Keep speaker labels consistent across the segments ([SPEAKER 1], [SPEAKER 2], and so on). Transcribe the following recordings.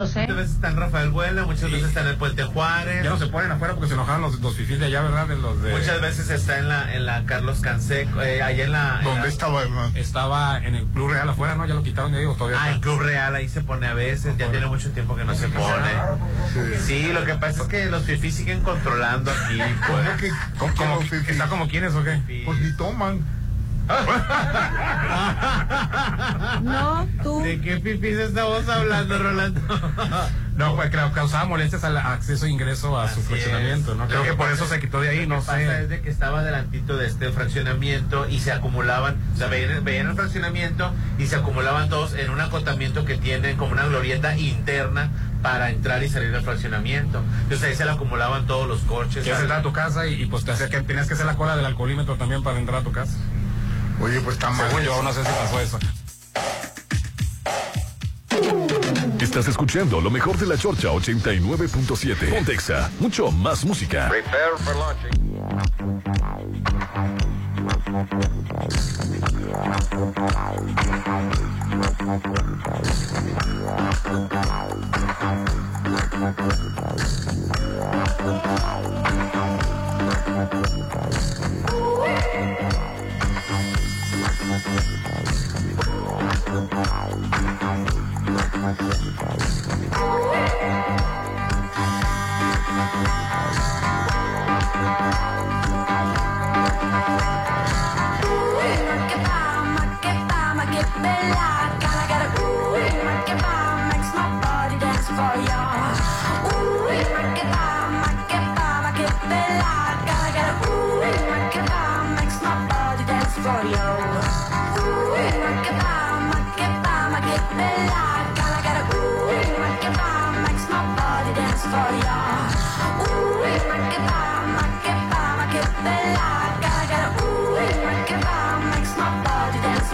[SPEAKER 1] Muchas veces está en Rafael Buena, muchas veces está en el Puente Juárez.
[SPEAKER 2] Ya no se ponen afuera porque se enojaron los, los fifís de allá, ¿verdad? De los de...
[SPEAKER 1] Muchas veces está en la, en la Carlos Canseco, eh, allá en la... en
[SPEAKER 3] ¿Dónde
[SPEAKER 1] la-
[SPEAKER 3] estaba, hermano?
[SPEAKER 2] Estaba en el Club Real afuera, ¿no? Ya lo quitaron de ahí o todavía
[SPEAKER 1] Ah, el? Club Real ahí se pone a veces, ya tiene mucho tiempo que no se pone. Sí, lo que pasa es que los fifís siguen controlando aquí,
[SPEAKER 3] ¿Cómo
[SPEAKER 1] pues.
[SPEAKER 2] ¿Cómo-
[SPEAKER 3] que
[SPEAKER 2] cómo-? ¿Está como quiénes o qué?
[SPEAKER 3] Pues ni toman.
[SPEAKER 4] No, tú.
[SPEAKER 1] ¿De qué fifís estamos hablando, Rolando?
[SPEAKER 2] No, pues creo que causaba molestias al acceso e ingreso a su
[SPEAKER 1] Así
[SPEAKER 2] fraccionamiento,
[SPEAKER 1] es.
[SPEAKER 2] ¿no? Creo
[SPEAKER 1] que
[SPEAKER 2] que por
[SPEAKER 1] pasa-
[SPEAKER 2] eso se quitó de ahí,
[SPEAKER 1] Lo
[SPEAKER 2] no
[SPEAKER 1] que pasa es
[SPEAKER 2] sé.
[SPEAKER 1] de que estaba delantito de este fraccionamiento y se acumulaban, o sea, veían, veían el fraccionamiento y se acumulaban todos en un acotamiento que tienen como una glorieta interna para entrar y salir del fraccionamiento. Entonces ahí se le acumulaban todos los coches.
[SPEAKER 2] Quieres entrar a tu casa y, y, pues te hacía que tenías que hacer la cola del alcoholímetro también para entrar a tu casa.
[SPEAKER 3] Oye, pues está mal.
[SPEAKER 2] Según yo, no sé si pasó eso.
[SPEAKER 5] Estás escuchando lo mejor de la Chorcha 89.7. Pontexa, mucho más música.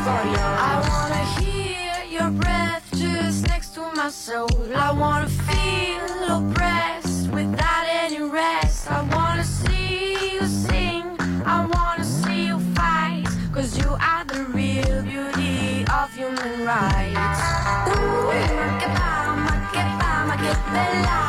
[SPEAKER 6] I wanna hear your breath just next to my soul. I wanna feel oppressed without any rest. I wanna see you sing. I wanna see you fight. Cause you are the real beauty of human rights. Ooh, makeba, makeba, makebela. Gotta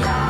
[SPEAKER 5] yeah.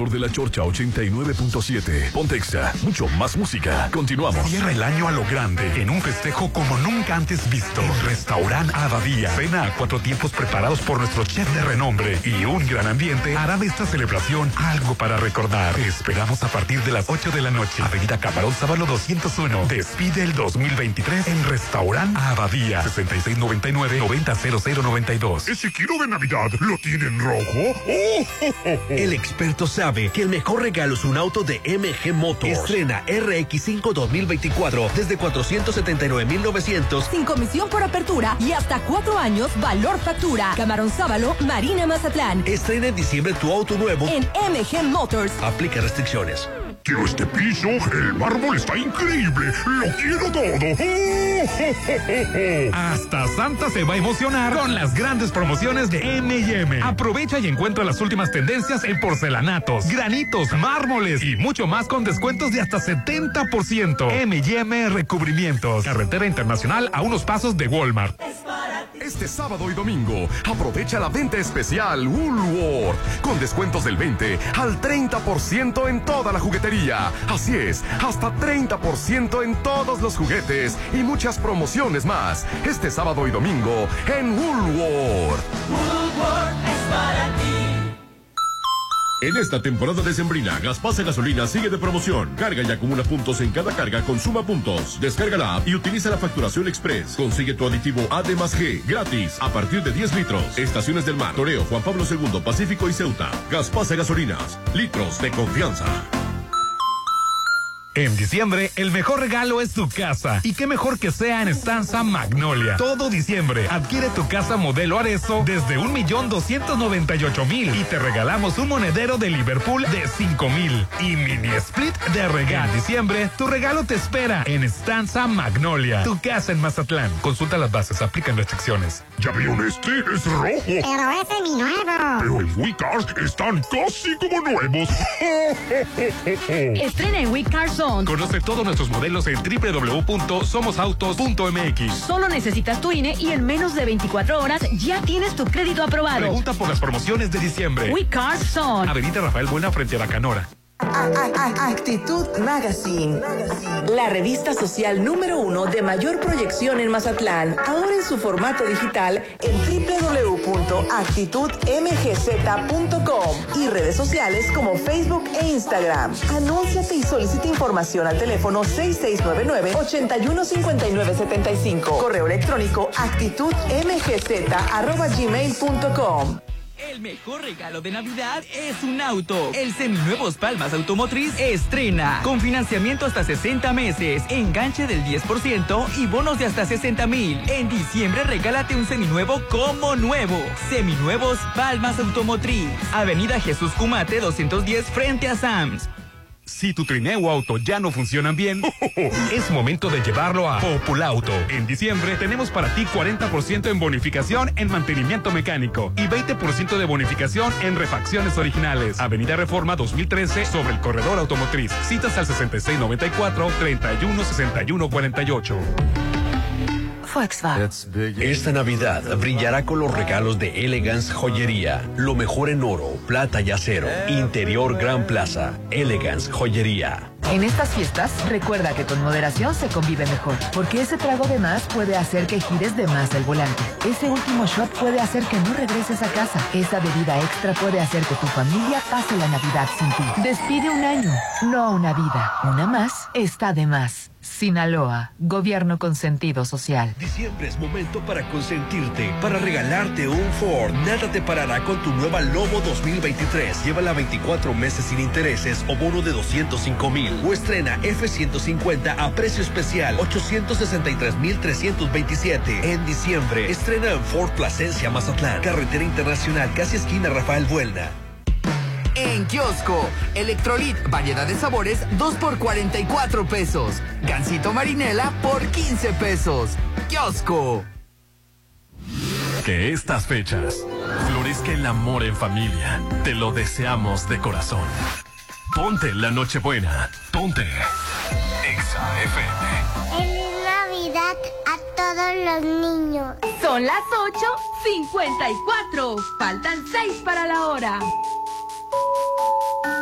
[SPEAKER 5] Mejor de la Chorcha 89.7. Pontexa, mucho más música. Continuamos.
[SPEAKER 7] Cierra el año a lo grande, en un festejo como nunca antes visto. Restaurant Abadía. Cena a cuatro tiempos preparados por nuestro chef de renombre y un gran ambiente hará de esta celebración algo para recordar. Te esperamos a partir de las 8 de la noche. Avenida Camarón Sábalo 201. Despide el 2023 en Restaurant Abadía. 6699-900092.
[SPEAKER 8] ¿Ese kilo de Navidad lo tiene en rojo? ¡Oh!
[SPEAKER 9] El experto sabe que el mejor regalo es un auto de MG Motors. Estrena RX5 2024 desde 479,900
[SPEAKER 10] Sin comisión por apertura y hasta cuatro años valor factura. Camarón Sábalo, Marina Mazatlán.
[SPEAKER 9] Estrena en diciembre tu auto nuevo.
[SPEAKER 10] En MG Motors.
[SPEAKER 9] Aplica restricciones.
[SPEAKER 8] Quiero este piso, el mármol está increíble, lo quiero todo.
[SPEAKER 7] Hasta Santa se va a emocionar con las grandes promociones de M&M. Aprovecha y encuentra las últimas tendencias en porcelanatos, granitos, mármoles y mucho más con descuentos de hasta 70%. M&M Recubrimientos. Carretera Internacional a unos pasos de Walmart.
[SPEAKER 5] Este sábado y domingo, aprovecha la venta especial Woolworth con descuentos del 20 al 30% en toda la juguetería. Así es, hasta 30% en todos los juguetes y muchas promociones más. Este sábado y domingo en Woolworth.
[SPEAKER 11] En esta temporada de Sembrina, Gaspasa Gasolina sigue de promoción. Carga y acumula puntos en cada carga, consuma puntos. Descarga la app y utiliza la facturación express. Consigue tu aditivo AD más G gratis a partir de 10 litros. Estaciones del Mar, Toreo, Juan Pablo II, Pacífico y Ceuta. Gaspasa Gasolinas, litros de confianza.
[SPEAKER 7] En diciembre, el mejor regalo es tu casa. Y qué mejor que sea en Estanza Magnolia. Todo diciembre, adquiere tu casa modelo Arezo desde un millón doscientos noventa y ocho mil y te regalamos un monedero de Liverpool de cinco mil y mini split de regalo. En diciembre, tu regalo te espera en Estanza Magnolia. Tu casa en Mazatlán. Consulta las bases, aplican restricciones.
[SPEAKER 8] ¿Ya vieron este? Es rojo.
[SPEAKER 12] Pero ese es mi nuevo.
[SPEAKER 8] Pero en WeCars están casi como nuevos.
[SPEAKER 10] Estrena en WeCars
[SPEAKER 7] Conoce todos nuestros modelos en www.somosautos.mx.
[SPEAKER 10] Solo necesitas tu INE y en menos de 24 horas ya tienes tu crédito aprobado.
[SPEAKER 7] Pregunta por las promociones de diciembre.
[SPEAKER 10] WeCars Zone.
[SPEAKER 7] Avenida Rafael Buena frente a Bacanora.
[SPEAKER 13] Actitud Magazine, la revista social número uno de mayor proyección en Mazatlán, ahora en su formato digital en www.actitudmgz.com y redes sociales como Facebook e Instagram. Anúnciate y solicita información al teléfono 6699-815975. Correo electrónico actitudmgz.gmail.com.
[SPEAKER 14] El mejor regalo de Navidad es un auto. El Seminuevos Palmas Automotriz estrena. Con financiamiento hasta 60 meses, enganche del 10% y bonos de hasta 60 mil. En diciembre regálate un seminuevo como nuevo. Seminuevos Palmas Automotriz. Avenida Jesús Cumate 210 frente a Sams.
[SPEAKER 7] Si tu trineo o auto ya no funcionan bien, es momento de llevarlo a Populauto. En diciembre tenemos para ti 40% en bonificación en mantenimiento mecánico y 20% de bonificación en refacciones originales. Avenida Reforma 2013 sobre el corredor automotriz. Citas al 6694-316148.
[SPEAKER 10] Volkswagen.
[SPEAKER 9] Esta Navidad brillará con los regalos de Elegance Joyería. Lo mejor en oro, plata y acero. Interior Gran Plaza. Elegance Joyería.
[SPEAKER 15] En estas fiestas, recuerda que con moderación se convive mejor, porque ese trago de más puede hacer que gires de más el volante. Ese último shot puede hacer que no regreses a casa. Esa bebida extra puede hacer que tu familia pase la Navidad sin ti. Despide un año, no una vida. Una más está de más. Sinaloa, gobierno con sentido social.
[SPEAKER 9] Diciembre es momento para consentirte, para regalarte un Ford. Nada te parará con tu nueva Lobo 2023. Llévala 24 meses sin intereses o bono de 205 mil. O estrena F-150 a precio especial 863,327. En diciembre, estrena en Ford Plasencia, Mazatlán. Carretera Internacional, casi esquina Rafael Buelna.
[SPEAKER 16] En kiosco, Electrolit, variedad de sabores, 2 por 44 pesos. Gansito marinela por 15 pesos. Kiosco.
[SPEAKER 5] Que estas fechas florezca el amor en familia. Te lo deseamos de corazón. Ponte la Nochebuena. Ponte. Exa FM.
[SPEAKER 12] Feliz Navidad a todos los niños.
[SPEAKER 10] Son las 8.54. Faltan 6 para la hora. Thank you.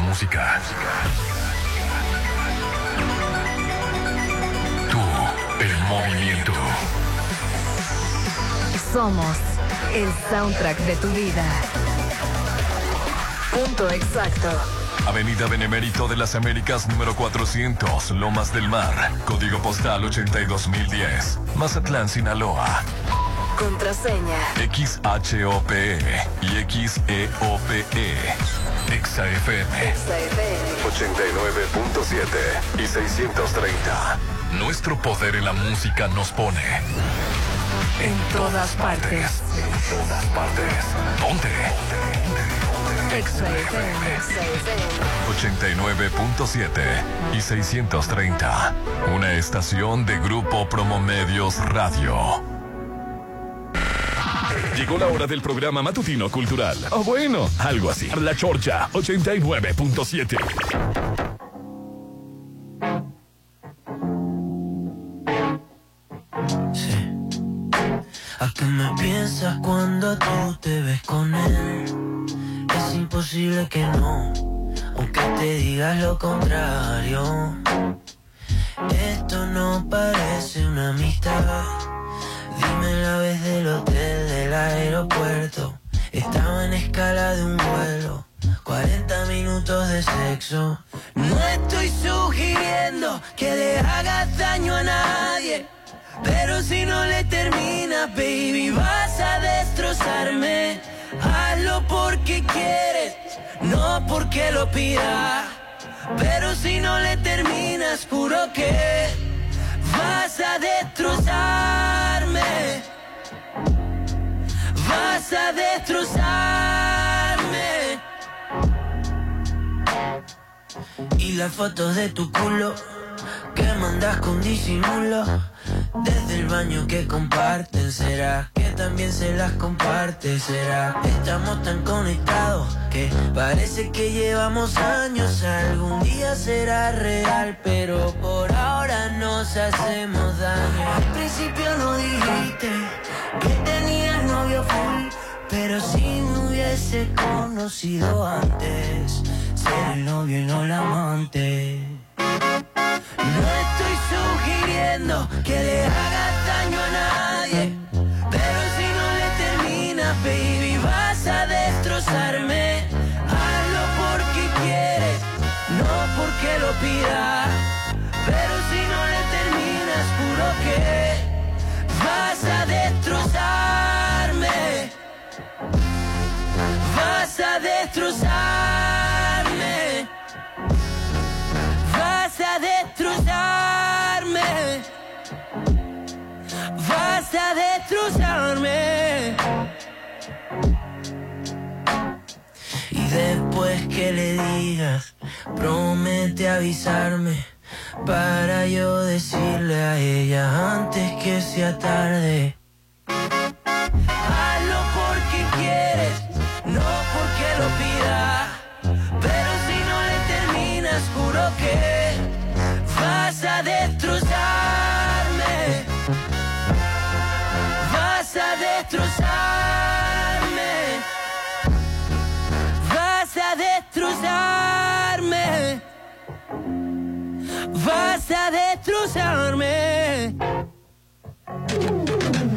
[SPEAKER 5] Música. Tú, el movimiento.
[SPEAKER 15] Somos el soundtrack de tu vida. Punto exacto.
[SPEAKER 5] Avenida Benemérito de las Américas número 400, Lomas del Mar. Código postal 82010. Mazatlán, Sinaloa.
[SPEAKER 15] Contraseña.
[SPEAKER 5] XHOPE y XEOPE. XAFM 89.7 y 630. Nuestro poder en la música nos pone.
[SPEAKER 15] En todas partes.
[SPEAKER 5] En todas partes. Ponte.
[SPEAKER 15] XFM.
[SPEAKER 5] 89.7 y 630. Una estación de Grupo Promomedios Radio. Llegó la hora del programa matutino cultural. O bueno, algo así. La Chorcha 89.7.
[SPEAKER 17] ¿A qué me piensas cuando tú te ves con él? Es imposible que no, aunque te digas lo contrario. Esto no parece una amistad. Dime la vez del hotel del aeropuerto. Estaba en escala de un vuelo. 40 minutos de sexo. No estoy sugiriendo que le hagas daño a nadie. Pero si no le terminas, baby, vas a destrozarme. Hazlo porque quieres, no porque lo pidas. Pero si no le terminas, juro que vas a destrozarme. Vas a destrozarme. Y las fotos de tu culo que mandas con disimulo. Desde el baño que comparten, será que también se las comparte, será. Estamos tan conectados que parece que llevamos años. Algún día será real, pero por ahora nos hacemos daño. Al principio no dijiste que tenías novio full, pero si me hubiese conocido antes, ser el novio y no el amante. Sugiriendo que le hagas daño a nadie, pero si no le terminas, baby, vas a destrozarme. Hazlo porque quieres, no porque lo pidas. Pero si no le terminas, juro que vas a destrozarme. Vas a destrozarme. Vas a destrozarme. Y después que le digas, promete avisarme. Para yo decirle a ella antes que sea tarde. Vas a destrozarme.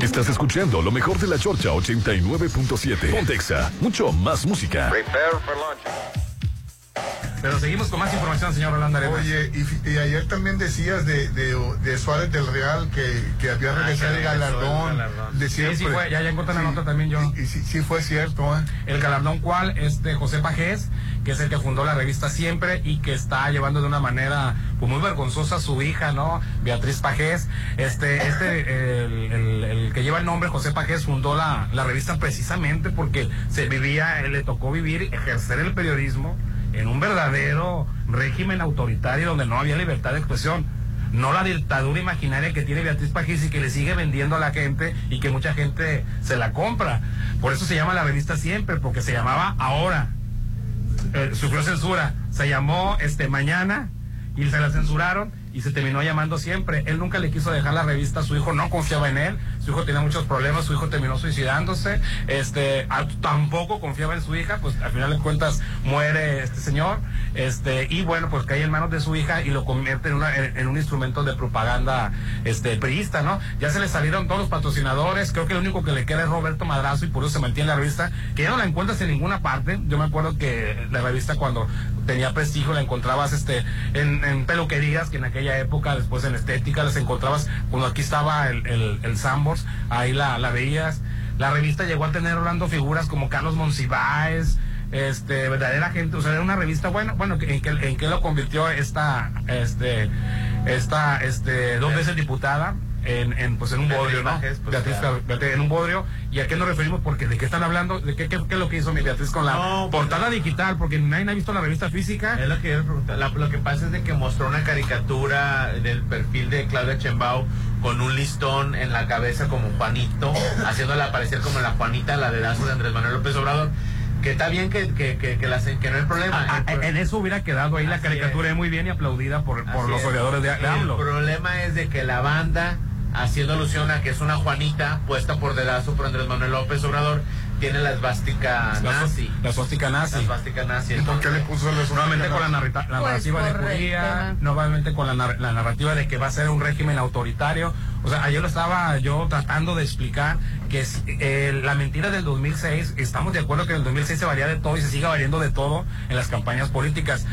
[SPEAKER 5] Estás escuchando lo mejor de la Chorcha 89.7. Pontexa, mucho más música.
[SPEAKER 2] Pero seguimos con más información, señor Rolando.
[SPEAKER 18] Oye, y, y ayer también decías de, de, de Suárez del Real que, que había
[SPEAKER 2] Ah,
[SPEAKER 18] regresado
[SPEAKER 2] que
[SPEAKER 18] el galardón.
[SPEAKER 2] galardón.
[SPEAKER 18] De
[SPEAKER 2] Sí,
[SPEAKER 18] siempre.
[SPEAKER 2] sí fue, ya- ya encontré la nota también yo.
[SPEAKER 18] Y, y sí, sí fue cierto, ¿eh?
[SPEAKER 2] El galardón cual este José Pajés, que es el que fundó la revista Siempre y que está llevando de una manera pues, muy vergonzosa a su hija, ¿no? Beatriz Pajés. Este, este, el, el- el que lleva el nombre José Pajés fundó la, la revista precisamente porque se vivía, le tocó vivir, ejercer el periodismo en un verdadero régimen autoritario donde no había libertad de expresión. No la dictadura imaginaria que tiene Beatriz Pajés y que le sigue vendiendo a la gente y que mucha gente se la compra. Por eso se llama la revista siempre, porque se llamaba Ahora. Eh, sufrió censura. Se llamó este Mañana y se la censuraron y se terminó llamando siempre. Él nunca le quiso dejar la revista, su hijo no confiaba en él, su hijo tenía muchos problemas, su hijo terminó suicidándose, este, tampoco confiaba en su hija, pues al final de cuentas muere este señor, este, y bueno, pues cae en manos de su hija y lo convierte en, una- en- en un instrumento de propaganda este priista, ¿no? Ya se le salieron todos los patrocinadores, creo que lo único que le queda es Roberto Madrazo y por eso se mantiene la revista, que ya no la encuentras en ninguna parte. Yo me acuerdo que la revista cuando tenía prestigio la encontrabas este en, en peluquerías, que en aquella época, después en estética, las encontrabas, cuando aquí estaba el, el, el Sambors, ahí la, la veías. La revista llegó a tener hablando figuras como Carlos Monsiváis, este, verdadera gente, o sea, era una revista, bueno, bueno, ¿en qué, en qué lo convirtió esta, este, esta, este, dos veces diputada? En, en, pues en un bodrio, ¿no?
[SPEAKER 1] Pues,
[SPEAKER 2] Beatriz,
[SPEAKER 1] claro.
[SPEAKER 2] Beatriz, en un bodrio. ¿Y a qué nos referimos? Porque de qué están hablando, de qué, qué, qué es lo que hizo mi Beatriz con la
[SPEAKER 1] No, pues,
[SPEAKER 2] portada digital, porque nadie ha visto la revista física.
[SPEAKER 1] Es lo que. La- lo que pasa es de que mostró una caricatura del perfil de Claudia Chembao con un listón en la cabeza como Juanito, haciéndola aparecer como la Juanita, la dedazo de Andrés Manuel López Obrador. Que está bien que, que, que, que, no hay problema.
[SPEAKER 2] Ah,
[SPEAKER 1] El
[SPEAKER 2] ah, en eso hubiera quedado ahí la caricatura
[SPEAKER 1] es.
[SPEAKER 2] muy bien y aplaudida por, por los
[SPEAKER 1] es.
[SPEAKER 2] de, de
[SPEAKER 1] El problema es de que la banda, haciendo alusión a que es una Juanita puesta por dedazo por Andrés Manuel López Obrador, tiene la esvástica nazi.
[SPEAKER 2] la suástica nazi.
[SPEAKER 1] La esvástica nazi.
[SPEAKER 3] ¿Y por qué le puso la
[SPEAKER 2] Nuevamente con la, narrita- la
[SPEAKER 6] Pues,
[SPEAKER 2] narrativa de Judía, nuevamente con la, nar- la narrativa de que va a ser un régimen autoritario. O sea, ayer lo estaba yo tratando de explicar que si- eh, la mentira del 2006, estamos de acuerdo que en el 2006 se varía de todo y se sigue variando de todo en las campañas políticas.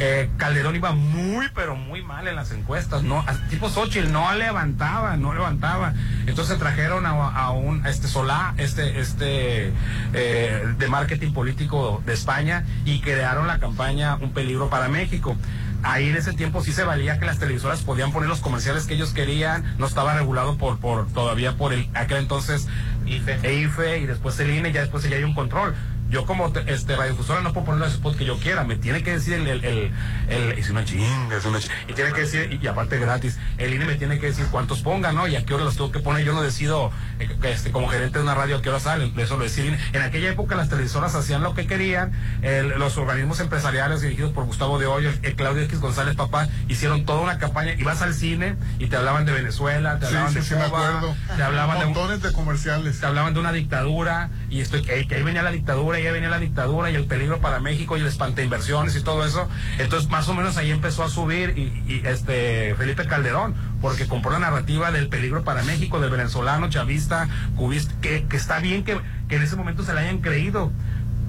[SPEAKER 2] Eh, Calderón iba muy, pero muy mal en las encuestas. No, tipo Xochitl no levantaba, no levantaba. Entonces trajeron a, un a este Solá, este, este eh, de marketing político de España y crearon la campaña Un peligro para México. Ahí en ese tiempo sí se valía que las televisoras podían poner los comerciales que ellos querían, no estaba regulado por, por todavía por el aquel entonces
[SPEAKER 1] IFE.
[SPEAKER 2] EIFE y después el INE, ya después ya hay un control. Yo como te- este radiodifusora no puedo poner los spots que yo quiera, me tiene que decir el, el, el, el- es una chinga, es una chinga, y tiene que decir, y, aparte gratis, el INE me tiene que decir cuántos pongan, ¿no? Y a qué hora los tengo que poner, yo no decido, eh, que, este, como gerente de una radio a qué hora salen, eso lo decide el INE. En aquella época las televisoras hacían lo que querían, el- los organismos empresariales dirigidos por Gustavo de Hoyos, el Claudio X González Papá, hicieron toda una campaña, ibas al cine y te hablaban de Venezuela, te hablaban
[SPEAKER 3] sí,
[SPEAKER 2] de
[SPEAKER 3] sí, me
[SPEAKER 2] Cuba,
[SPEAKER 3] acuerdo.
[SPEAKER 2] te hablaban de un-
[SPEAKER 3] Montones de comerciales.
[SPEAKER 2] te hablaban de una dictadura y esto que, ahí venía la dictadura y ahí venía la dictadura y el peligro para México y el espanta inversiones y todo eso entonces más o menos ahí empezó a subir y, este Felipe Calderón porque compró la narrativa del peligro para México del venezolano chavista cubista que, está bien que, en ese momento se la hayan creído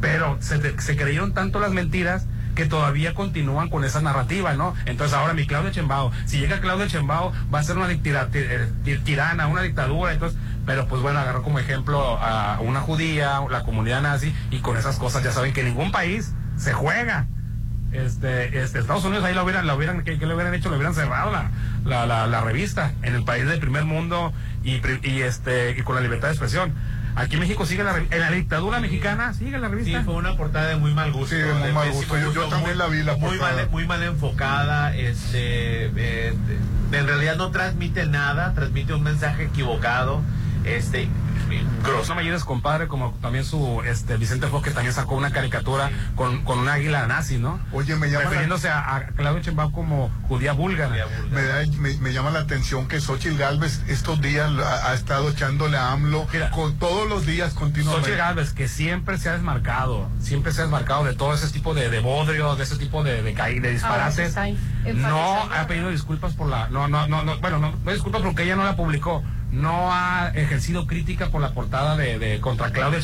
[SPEAKER 2] pero se, creyeron tanto las mentiras que todavía continúan con esa narrativa, ¿no? Entonces ahora mi Claudia Chembao, si llega Claudia Chembao, va a ser una eh, ti- tirana, una dictadura, entonces, pero pues bueno, agarró como ejemplo a una judía, la comunidad nazi, y con esas cosas ya saben que ningún país se juega. Este, este, Estados Unidos ahí lo hubieran, lo hubieran, ¿qué, qué le hubieran hecho? Le hubieran cerrado la, la, la, la revista en el país del primer mundo y, este, y con la libertad de expresión. Aquí en México sigue la, en la dictadura mexicana, sigue la
[SPEAKER 1] Sí,
[SPEAKER 2] revista.
[SPEAKER 1] fue una portada de muy mal gusto.
[SPEAKER 3] Sí, de muy mal gusto. Yo- yo también la vi, la
[SPEAKER 1] muy
[SPEAKER 3] portada.
[SPEAKER 1] mal, muy mal enfocada. Este, eh, de- en realidad no transmite nada, transmite un mensaje equivocado. Este, grosso.
[SPEAKER 2] No me ayudes, compadre, como también su este Vicente Fox que también sacó una caricatura con, con un águila nazi, ¿no?
[SPEAKER 3] Oye, me llama la-
[SPEAKER 2] Refiriéndose a, a Claudio Chembao como judía búlgara.
[SPEAKER 3] Me, da- me, me llama la atención que Xochitl Galvez estos días ha, ha estado echándole a AMLO
[SPEAKER 2] Mira.
[SPEAKER 3] con todos los días continuamente.
[SPEAKER 2] Xochitl Gálvez, que siempre se ha desmarcado, siempre se ha desmarcado de todo ese tipo de, de bodrio, de ese tipo de, de, de
[SPEAKER 6] se
[SPEAKER 2] disparates. No ha pedido disculpas por la. No, no, no, no bueno, no, no disculpas porque ella no la publicó. No ha ejercido crítica por la portada de, de contra Claudia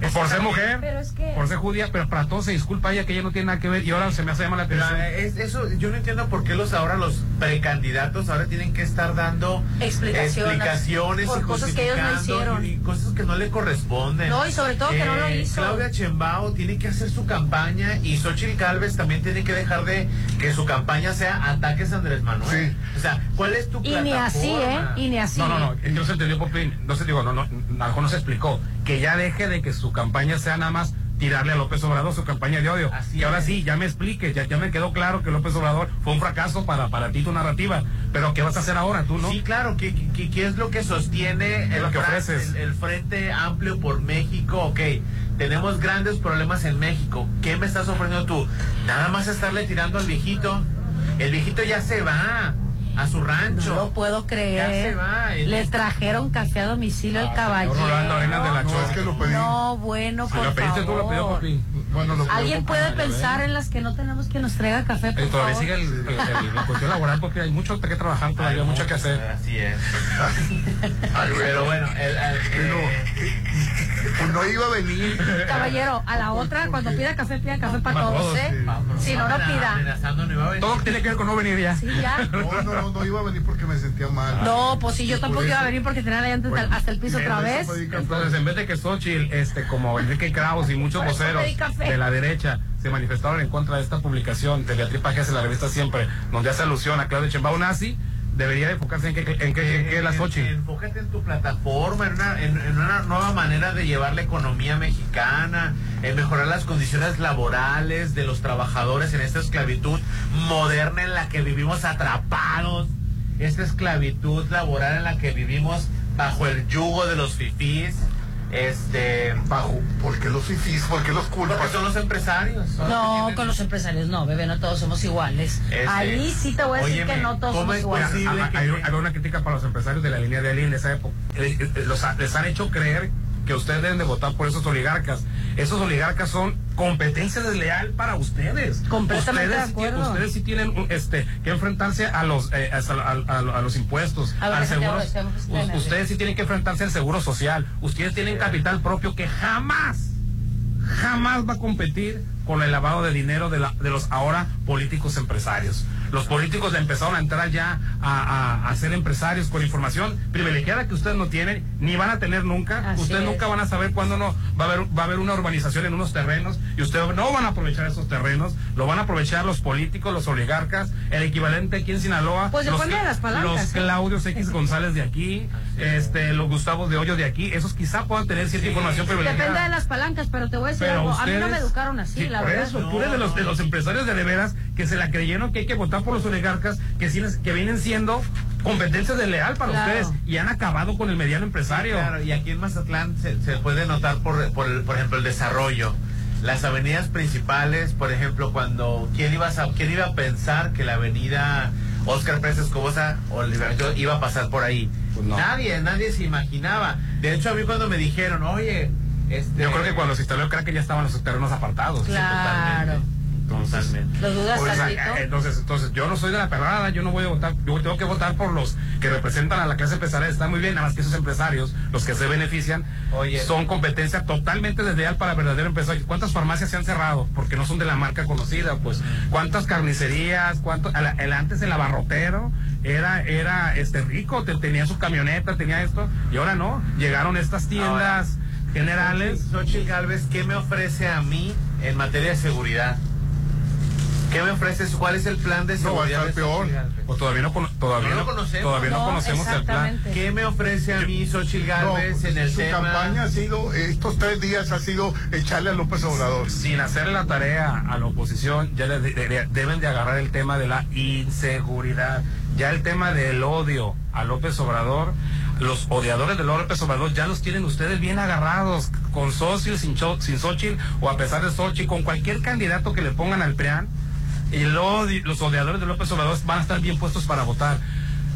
[SPEAKER 2] Chembao. Por ser mujer,
[SPEAKER 6] Pero es que-
[SPEAKER 2] por ser judía, pero para todo se disculpa ella que ella no tiene nada que ver y ahora se me hace llamar la atención.
[SPEAKER 1] eh, es- eso, yo no entiendo por qué los ahora los precandidatos ahora tienen que estar dando
[SPEAKER 6] Explicaciones.
[SPEAKER 1] explicaciones
[SPEAKER 6] Por
[SPEAKER 1] y
[SPEAKER 6] cosas que ellos no
[SPEAKER 1] justificando
[SPEAKER 6] hicieron.
[SPEAKER 1] y cosas que no le corresponden.
[SPEAKER 6] No, y sobre todo que no lo hizo.
[SPEAKER 1] Claudia Chembao tiene que hacer su campaña y Xochitl Calves también tiene que dejar de que su campaña sea ataques a Andrés Manuel. O sea, ¿cuál es tu
[SPEAKER 6] Y ni así, ¿eh? Y ni así.
[SPEAKER 2] No, no, no, no se entendió por fin. No se digo, no, no, a lo mejor no se explicó. Que ya deje de que su campaña sea nada más tirarle a López Obrador su campaña de odio.
[SPEAKER 1] Así
[SPEAKER 2] y ahora
[SPEAKER 1] es.
[SPEAKER 2] sí, ya me explique, ya, ya me quedó claro que López Obrador fue un fracaso para, para ti tu narrativa. Pero ¿qué vas a hacer ahora tú, no?
[SPEAKER 1] Sí, claro, ¿qué, qué, qué es lo que sostiene el,
[SPEAKER 2] lo que
[SPEAKER 1] fra-
[SPEAKER 2] ofreces.
[SPEAKER 1] el- el Frente Amplio por México? Ok, tenemos grandes problemas en México. ¿Qué me estás ofreciendo tú? Nada más estarle tirando al viejito. El viejito ya se va a su rancho.
[SPEAKER 6] No lo puedo
[SPEAKER 1] Ya
[SPEAKER 6] creer.
[SPEAKER 1] se va. el-
[SPEAKER 6] Le trajeron café a domicilio al caballero.
[SPEAKER 2] Rolando Arenas de la
[SPEAKER 3] No, es que lo pedí.
[SPEAKER 6] No, bueno,
[SPEAKER 2] Si
[SPEAKER 6] por
[SPEAKER 2] lo pediste tú, lo
[SPEAKER 6] favor.
[SPEAKER 2] papi.
[SPEAKER 3] Bueno, lo
[SPEAKER 6] ¿Alguien puede pensar en las que no tenemos que nos traiga café, por
[SPEAKER 2] Eh, todavía
[SPEAKER 6] favor?
[SPEAKER 2] sigue el, el- el- la cuestión laboral porque hay mucho que trabajar, todavía
[SPEAKER 1] Hay
[SPEAKER 2] mucho que hacer.
[SPEAKER 1] Así es. Pero bueno, el- el- eh,
[SPEAKER 3] Pues no iba a venir.
[SPEAKER 6] Caballero, a la otra, cuando pida café, pida café para todos,
[SPEAKER 2] todos,
[SPEAKER 6] ¿eh? Si no, no pida.
[SPEAKER 2] Todo tiene que ver con no venir ya.
[SPEAKER 6] Sí, ya.
[SPEAKER 3] No, no, no, no iba a venir porque me sentía mal.
[SPEAKER 6] No, pues sí, yo
[SPEAKER 3] Por
[SPEAKER 6] tampoco iba a venir porque tenía la llanta hasta el- hasta el piso otra vez.
[SPEAKER 2] Entonces, en vez de que Xochitl, este, como Enrique Kraus y muchos voceros. De la derecha se manifestaron en contra de esta publicación de Beatriz Pajes en la revista Siempre, donde hace alusión a Claudia Sheinbaum. Nazi, debería de enfocarse en qué en qué- en qué es la
[SPEAKER 1] En-
[SPEAKER 2] Xochitl.
[SPEAKER 1] Enfócate en tu plataforma, en una, en- en una nueva manera de llevar la economía mexicana, en mejorar las condiciones laborales de los trabajadores en esta esclavitud moderna en la que vivimos atrapados, esta esclavitud laboral en la que vivimos bajo el yugo de los fifís, este,
[SPEAKER 3] Bajo, ¿por qué los fifís? ¿Por qué los culpas?
[SPEAKER 1] porque son los empresarios. son los que
[SPEAKER 6] No,
[SPEAKER 1] tienen-
[SPEAKER 6] con los empresarios no, bebé, no todos somos iguales.
[SPEAKER 1] Este,
[SPEAKER 6] Ahí sí te voy a decir
[SPEAKER 1] óyeme,
[SPEAKER 6] que no todos
[SPEAKER 1] ¿cómo
[SPEAKER 6] somos
[SPEAKER 1] es
[SPEAKER 6] iguales.
[SPEAKER 1] posible?
[SPEAKER 2] Ah, Hay, hay una crítica para los empresarios de la línea de Ali en esa época. Eh, eh, los ha- les han hecho creer que ustedes deben de votar por esos oligarcas. Esos oligarcas son competencia desleal para ustedes.
[SPEAKER 6] Completamente
[SPEAKER 2] ustedes,
[SPEAKER 6] de acuerdo.
[SPEAKER 2] Ustedes sí tienen este, que enfrentarse a los, eh, a, a- a- a los impuestos,
[SPEAKER 6] A
[SPEAKER 2] al seguro. Ustedes sí tienen que enfrentarse al seguro social. Ustedes tienen capital propio que jamás jamás va a competir con el lavado de dinero de, la- de los ahora políticos empresarios. Los políticos empezaron a entrar ya a, a- a ser empresarios con información privilegiada que ustedes no tienen ni van a tener nunca.
[SPEAKER 6] Así
[SPEAKER 2] ustedes
[SPEAKER 6] es.
[SPEAKER 2] nunca van a saber cuándo no va a haber va a haber una urbanización en unos terrenos y ustedes no van a aprovechar esos terrenos, lo van a aprovechar los políticos, los oligarcas, el equivalente aquí en Sinaloa,
[SPEAKER 6] Pues
[SPEAKER 2] los,
[SPEAKER 6] de las palancas,
[SPEAKER 2] los
[SPEAKER 6] ¿eh?
[SPEAKER 2] Claudios X González de aquí, este los Gustavos de Hoyo de aquí, esos quizá puedan tener cierta información privilegiada.
[SPEAKER 6] Depende de las palancas, pero te voy a decir
[SPEAKER 2] Pero
[SPEAKER 6] algo. A mí no me educaron así,
[SPEAKER 2] Sí,
[SPEAKER 6] la
[SPEAKER 2] por
[SPEAKER 6] verdad.
[SPEAKER 2] eso, tú eres de los, de los empresarios de de veras que se la creyeron que hay que votar por los oligarcas que, que vienen siendo competencia desleal para
[SPEAKER 6] Claro.
[SPEAKER 2] ustedes y han acabado con el mediano empresario.
[SPEAKER 1] Claro, y aquí en Mazatlán se, se puede notar por, por, el- por ejemplo, el desarrollo. Las avenidas principales, por ejemplo, cuando ¿quién iba a, quién iba a pensar que la avenida Oscar Pérez Escobosa o Libertador iba a pasar por ahí?
[SPEAKER 2] Pues no.
[SPEAKER 1] Nadie, nadie se imaginaba. De hecho, a mí cuando me dijeron, oye, este,
[SPEAKER 2] Yo creo que cuando se instaló el crack ya estaban los terrenos apartados.
[SPEAKER 6] Claro.
[SPEAKER 1] Totalmente.
[SPEAKER 6] ¿Lo dudas
[SPEAKER 2] Pues, entonces, entonces, yo no soy de la perrada, yo no voy a votar, yo tengo que votar por los que representan a la clase empresarial, está muy bien, nada más que esos empresarios, los que se benefician,
[SPEAKER 1] Oye.
[SPEAKER 2] son competencia totalmente desleal para verdadero empresario. ¿Cuántas farmacias se han cerrado? Porque no son de la marca conocida, pues. ¿Cuántas carnicerías? ¿Cuánto? El, el- antes el abarrotero era, era este rico, te- tenía su camioneta, tenía esto, y ahora no, llegaron estas tiendas generales.
[SPEAKER 1] Xochitl Galvez, ¿qué me ofrece a mí en materia de seguridad? ¿Qué me ofreces? ¿Cuál es el plan de
[SPEAKER 3] No, va a
[SPEAKER 1] seguridad?
[SPEAKER 3] estar peor.
[SPEAKER 1] Gálvez?
[SPEAKER 2] Pues todavía no, todavía
[SPEAKER 1] No conocemos.
[SPEAKER 2] todavía no,
[SPEAKER 6] No,
[SPEAKER 2] conocemos el plan.
[SPEAKER 1] ¿Qué me ofrece a mí Xochitl
[SPEAKER 3] No,
[SPEAKER 1] Galvez en el
[SPEAKER 3] su
[SPEAKER 1] tema?
[SPEAKER 3] campaña ha sido, estos tres días ha sido echarle a López Obrador.
[SPEAKER 2] sin hacerle la tarea a la oposición, ya le de- de- deben de agarrar el tema de la inseguridad, ya el tema del odio a López Obrador, los odiadores de López Obrador ya los tienen ustedes bien agarrados, con socios, sin, sin Xochitl, o a pesar de Xochitl, con cualquier candidato que le pongan al PRIAN, el odi- los odiadores de López Obrador van a estar bien puestos para votar.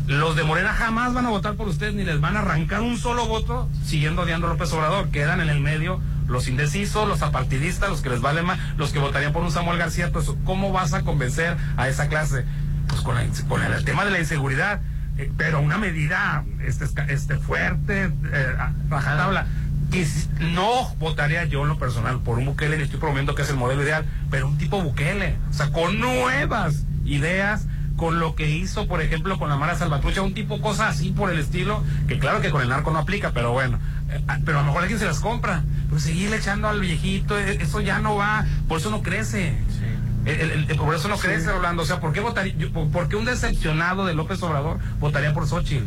[SPEAKER 2] Los de Morena jamás van a votar por ustedes ni les van a arrancar un solo voto siguiendo odiando a López Obrador. Quedan en el medio los indecisos, los apartidistas, los que les vale más, los que votarían por un Samuel García. Pues, ¿Cómo vas a convencer a esa clase? Con, la con el, tema de la inseguridad, eh, pero una medida este, este, fuerte, eh, a- rajatabla. Que no votaría yo en lo personal por un Bukele, ni estoy promoviendo que es el modelo ideal, pero un tipo Bukele, o sea, con nuevas ideas, con lo que hizo, por ejemplo, con la Mara Salvatrucha, un tipo cosa así por el estilo, que claro que con el narco no aplica, pero bueno, eh, ah, pero a lo mejor alguien se las compra, pero seguirle echando al viejito, eh, eso ya no va, por eso no crece. El- el- el- por eso no crece, Rolando. O sea, ¿por qué, votaría, yo- por, por qué un decepcionado de López Obrador votaría por Xochitl?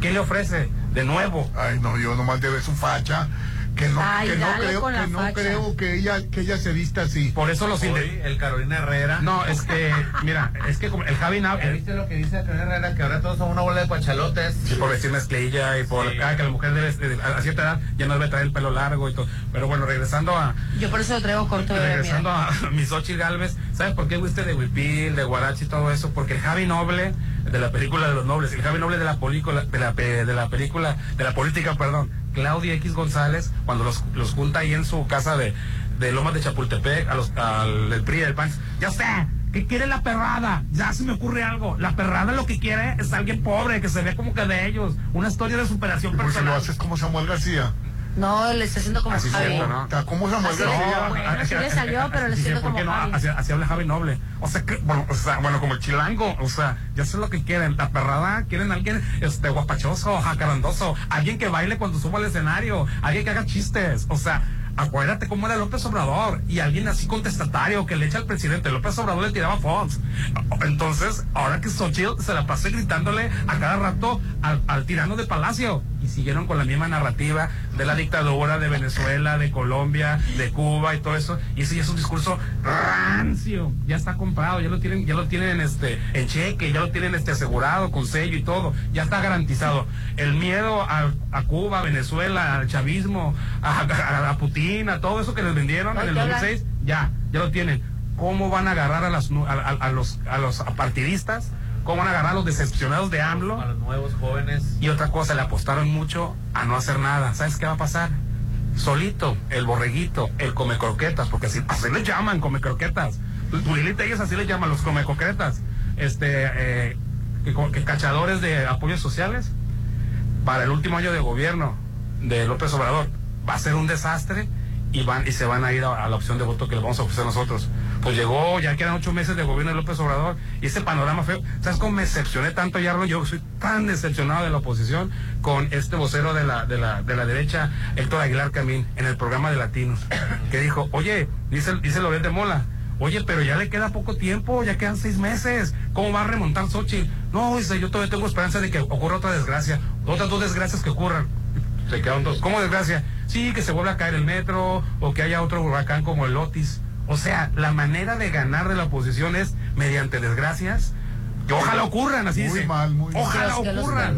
[SPEAKER 2] ¿Qué le ofrece? De nuevo.
[SPEAKER 3] Ay, no, yo nomás debe su facha,
[SPEAKER 18] Que no,
[SPEAKER 19] Ay,
[SPEAKER 18] que no creo, que no
[SPEAKER 19] facha.
[SPEAKER 18] creo que ella, que ella se vista así.
[SPEAKER 2] Por eso los
[SPEAKER 20] Hoy, el Carolina Herrera.
[SPEAKER 2] No, es que, mira, es que como el Javi Nava,
[SPEAKER 20] ¿Ya ¿Viste lo que dice Carolina Herrera? Que ahora todos son una bola de cuachalotes.
[SPEAKER 2] Sí, por vestir mezclilla y por
[SPEAKER 20] Sí.
[SPEAKER 2] ah, que la mujer debe, a cierta edad ya no debe traer el pelo largo y todo. Pero bueno, regresando a
[SPEAKER 19] Yo por eso lo traigo corto,
[SPEAKER 2] regresando
[SPEAKER 19] mira.
[SPEAKER 2] a mis Galvez, ¿sabes por qué fuiste de Huipil, de Guarachi y todo eso? Porque el Javi Noble de la película de los nobles, el Javi Noble de la película, de la, de la película, de la política, perdón, Claudia X González, cuando los, los junta ahí en su casa de, de Lomas de Chapultepec, a los, al del PRI del PAN, ya sé, ¿qué quiere la perrada? Ya se me ocurre algo. La perrada lo que quiere es alguien pobre, que se ve como que de ellos, una historia de superación
[SPEAKER 18] Porque lo
[SPEAKER 2] personal.
[SPEAKER 18] haces como Samuel García.
[SPEAKER 19] No, le está haciendo como
[SPEAKER 2] Así
[SPEAKER 19] Javi.
[SPEAKER 2] siento, ¿no?
[SPEAKER 18] Sea, ¿Cómo Samuel
[SPEAKER 19] Así
[SPEAKER 18] García?
[SPEAKER 19] es, bueno, sí le salió, pero le siento
[SPEAKER 2] ¿por
[SPEAKER 19] como
[SPEAKER 2] no?
[SPEAKER 19] Javi.
[SPEAKER 2] Así, así habla Javi Noble. O sea, que, bueno, o sea, bueno, como el chilango, o sea, ya sé lo que quieren. La perrada, quieren alguien este, guapachoso, jacarandoso, alguien que baile cuando suba al escenario, alguien que haga chistes, o sea. Acuérdate cómo era López Obrador y alguien así contestatario que le echa al presidente. López Obrador le tiraba Fox. Entonces, ahora que Xochitl se la pasó gritándole a cada rato al, al tirano de Palacio. Y siguieron con la misma narrativa de la dictadura de Venezuela, de Colombia, de Cuba y todo eso. Y ese ya es un discurso rancio. Ya está comprado, ya lo tienen, ya lo tienen este, en cheque, ya lo tienen este, asegurado, con sello y todo. Ya está garantizado. El miedo a, a Cuba, a Venezuela, al chavismo, a, a- a Putin, a todo eso que les vendieron en el
[SPEAKER 19] Hay que hablar.
[SPEAKER 2] 2006, ya, ya lo tienen. ¿Cómo van a agarrar a, las, a los, a los partidistas? ¿Cómo van a agarrar a los decepcionados de AMLO?
[SPEAKER 20] A los nuevos jóvenes.
[SPEAKER 2] Y otra cosa, le apostaron mucho a no hacer nada. ¿Sabes qué va a pasar? Solito, el borreguito, el come croquetas, porque así, así le llaman come croquetas. Lilita, ellos así le llaman los come croquetas. Este, eh, que cachadores de apoyos sociales para el último año de gobierno de López Obrador va a ser un desastre y van y se van a ir a, la opción de voto que les vamos a ofrecer nosotros. Pues llegó, ya quedan ocho meses de gobierno de López Obrador y ese panorama feo. ¿Sabes cómo me decepcioné tanto, Yarlo? Yo soy tan decepcionado de la oposición con este vocero de la, de la, de la derecha, Héctor Aguilar Camín, en el programa de Latinos, que dijo, oye, dice, dice Loret de Mola, Oye, pero ya le queda poco tiempo, ya quedan seis meses. ¿Cómo va a remontar Xochitl? No, dice, yo todavía tengo esperanza de que ocurra otra desgracia. Otras dos desgracias que ocurran. Se quedaron dos. ¿Cómo desgracia? Sí, que se vuelva a caer el metro o que haya otro huracán como el Otis. O sea, la manera de ganar de la oposición es mediante desgracias. Que ojalá ocurran, así
[SPEAKER 18] Muy
[SPEAKER 2] dice.
[SPEAKER 18] mal, muy.
[SPEAKER 2] Ojalá ocurran.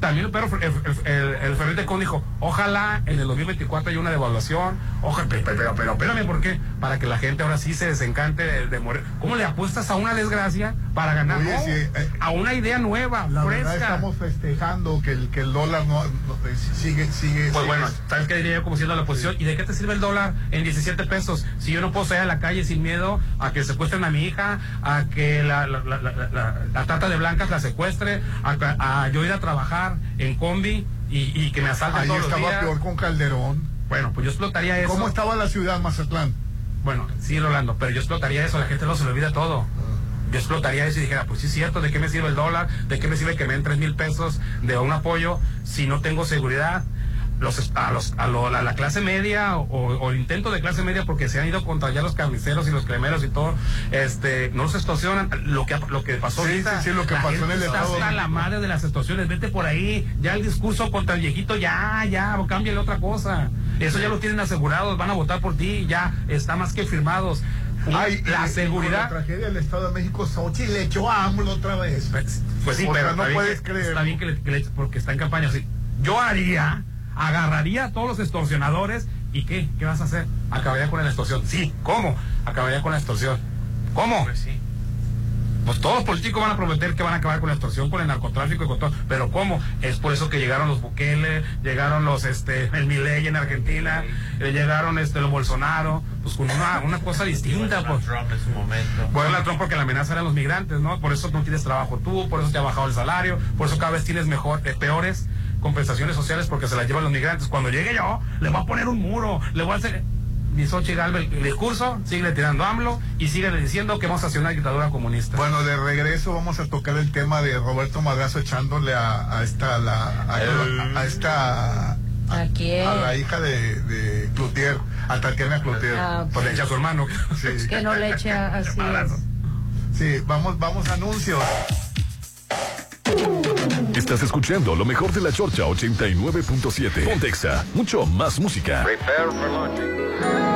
[SPEAKER 2] También el, perro, el, el, el, el Ferrete Con dijo, ojalá en el 2024 haya una devaluación. Ojalá, pero, pero, pero, espérame, ¿por qué? Para que la gente ahora sí se desencante de, de morir. ¿Cómo le apuestas a una desgracia para ganar?
[SPEAKER 18] Oye,
[SPEAKER 2] No,
[SPEAKER 18] sí, eh,
[SPEAKER 2] a una idea nueva,
[SPEAKER 18] La
[SPEAKER 2] fresca.
[SPEAKER 18] verdad estamos festejando que el, que el dólar no, no- eh, sigue, sigue.
[SPEAKER 2] Pues
[SPEAKER 18] sigue-
[SPEAKER 2] bueno, ¿sabes qué diría yo como siendo la oposición? ¿Y de qué te sirve el dólar en 17 pesos? Si yo no puedo salir a la calle sin miedo a que secuestren a mi hija, a que la, la, la, la, trata de blancas la secuestre, a, que- a yo ir a trabajar en combi y, y que me asalten
[SPEAKER 18] Ahí
[SPEAKER 2] todos los
[SPEAKER 18] estaba
[SPEAKER 2] días.
[SPEAKER 18] peor con Calderón.
[SPEAKER 2] Bueno, pues yo explotaría eso.
[SPEAKER 18] ¿Cómo estaba la ciudad, Mazatlán?
[SPEAKER 2] Bueno, sí, Rolando, pero yo explotaría eso, la gente no se le olvida todo. Yo explotaría eso y dijera, pues sí es cierto, ¿de qué me sirve el dólar? ¿De qué me sirve que me den tres mil pesos de un apoyo si no tengo seguridad? Los, a, los, a, lo- a la clase media o, o el intento de clase media porque se han ido contra ya los carniceros y los cremeros y todo, este, no los extorsionan. Lo que, lo que pasó
[SPEAKER 18] Sí,
[SPEAKER 2] ahorita,
[SPEAKER 18] sí, sí, lo que
[SPEAKER 2] la
[SPEAKER 18] pasó en el
[SPEAKER 2] está
[SPEAKER 18] Estado
[SPEAKER 2] hasta la madre de las extorsiones, vete por ahí, ya el discurso contra el viejito, ya, ya, o cámbiale otra cosa. Eso ya lo tienen asegurados, van a votar por ti, ya está más que firmados.
[SPEAKER 18] Ay,
[SPEAKER 2] la seguridad.
[SPEAKER 18] La tragedia del Estado de México, Xochitl le echó a AMLO otra vez.
[SPEAKER 2] Pues, pues sí,
[SPEAKER 18] O
[SPEAKER 2] pero
[SPEAKER 18] no puedes
[SPEAKER 2] que-
[SPEAKER 18] creer.
[SPEAKER 2] Está bien que le, que le- porque está en campaña. así. Yo haría, agarraría a todos los extorsionadores y ¿qué? ¿Qué vas a hacer? Acabaría con la extorsión. Sí, ¿cómo? Acabaría con la extorsión. ¿Cómo?
[SPEAKER 20] Pues sí.
[SPEAKER 2] Pues todos los políticos van a prometer que van a acabar con la extorsión, con el narcotráfico y con todo. Pero ¿cómo? Es por eso que llegaron los Bukele, llegaron los, este, el Milei en Argentina, eh, llegaron este, los Bolsonaro, pues con una, una cosa distinta, pues.
[SPEAKER 20] Trump en su momento.
[SPEAKER 2] Bueno, la Trump porque la amenaza eran los migrantes, ¿no? Por eso no tienes trabajo tú, por eso te ha bajado el salario, por eso cada vez tienes mejor, eh, peores compensaciones sociales porque se las llevan los migrantes. Cuando llegue yo, le voy a poner un muro, le voy a hacer... Ni Xochitl Galvez el discurso, sigue tirando AMLO y sigue disciendo que vamos a hacer una dictadura comunista.
[SPEAKER 18] Bueno, de regreso vamos a tocar el tema de Roberto Madrazo echándole a, a esta la, a, a esta
[SPEAKER 19] ¿A quién?
[SPEAKER 18] a la hija de, de Cloutier, a Tatiana Cloutier.
[SPEAKER 19] Ah, ok.
[SPEAKER 2] Pues le echa a su hermano.
[SPEAKER 18] Sí.
[SPEAKER 19] Que no le eche así. es.
[SPEAKER 18] Sí, vamos, vamos a anuncios.
[SPEAKER 5] Estás escuchando lo mejor de la Chorcha 89.7. Pontexa, mucho más música.
[SPEAKER 21] Prepare for launching.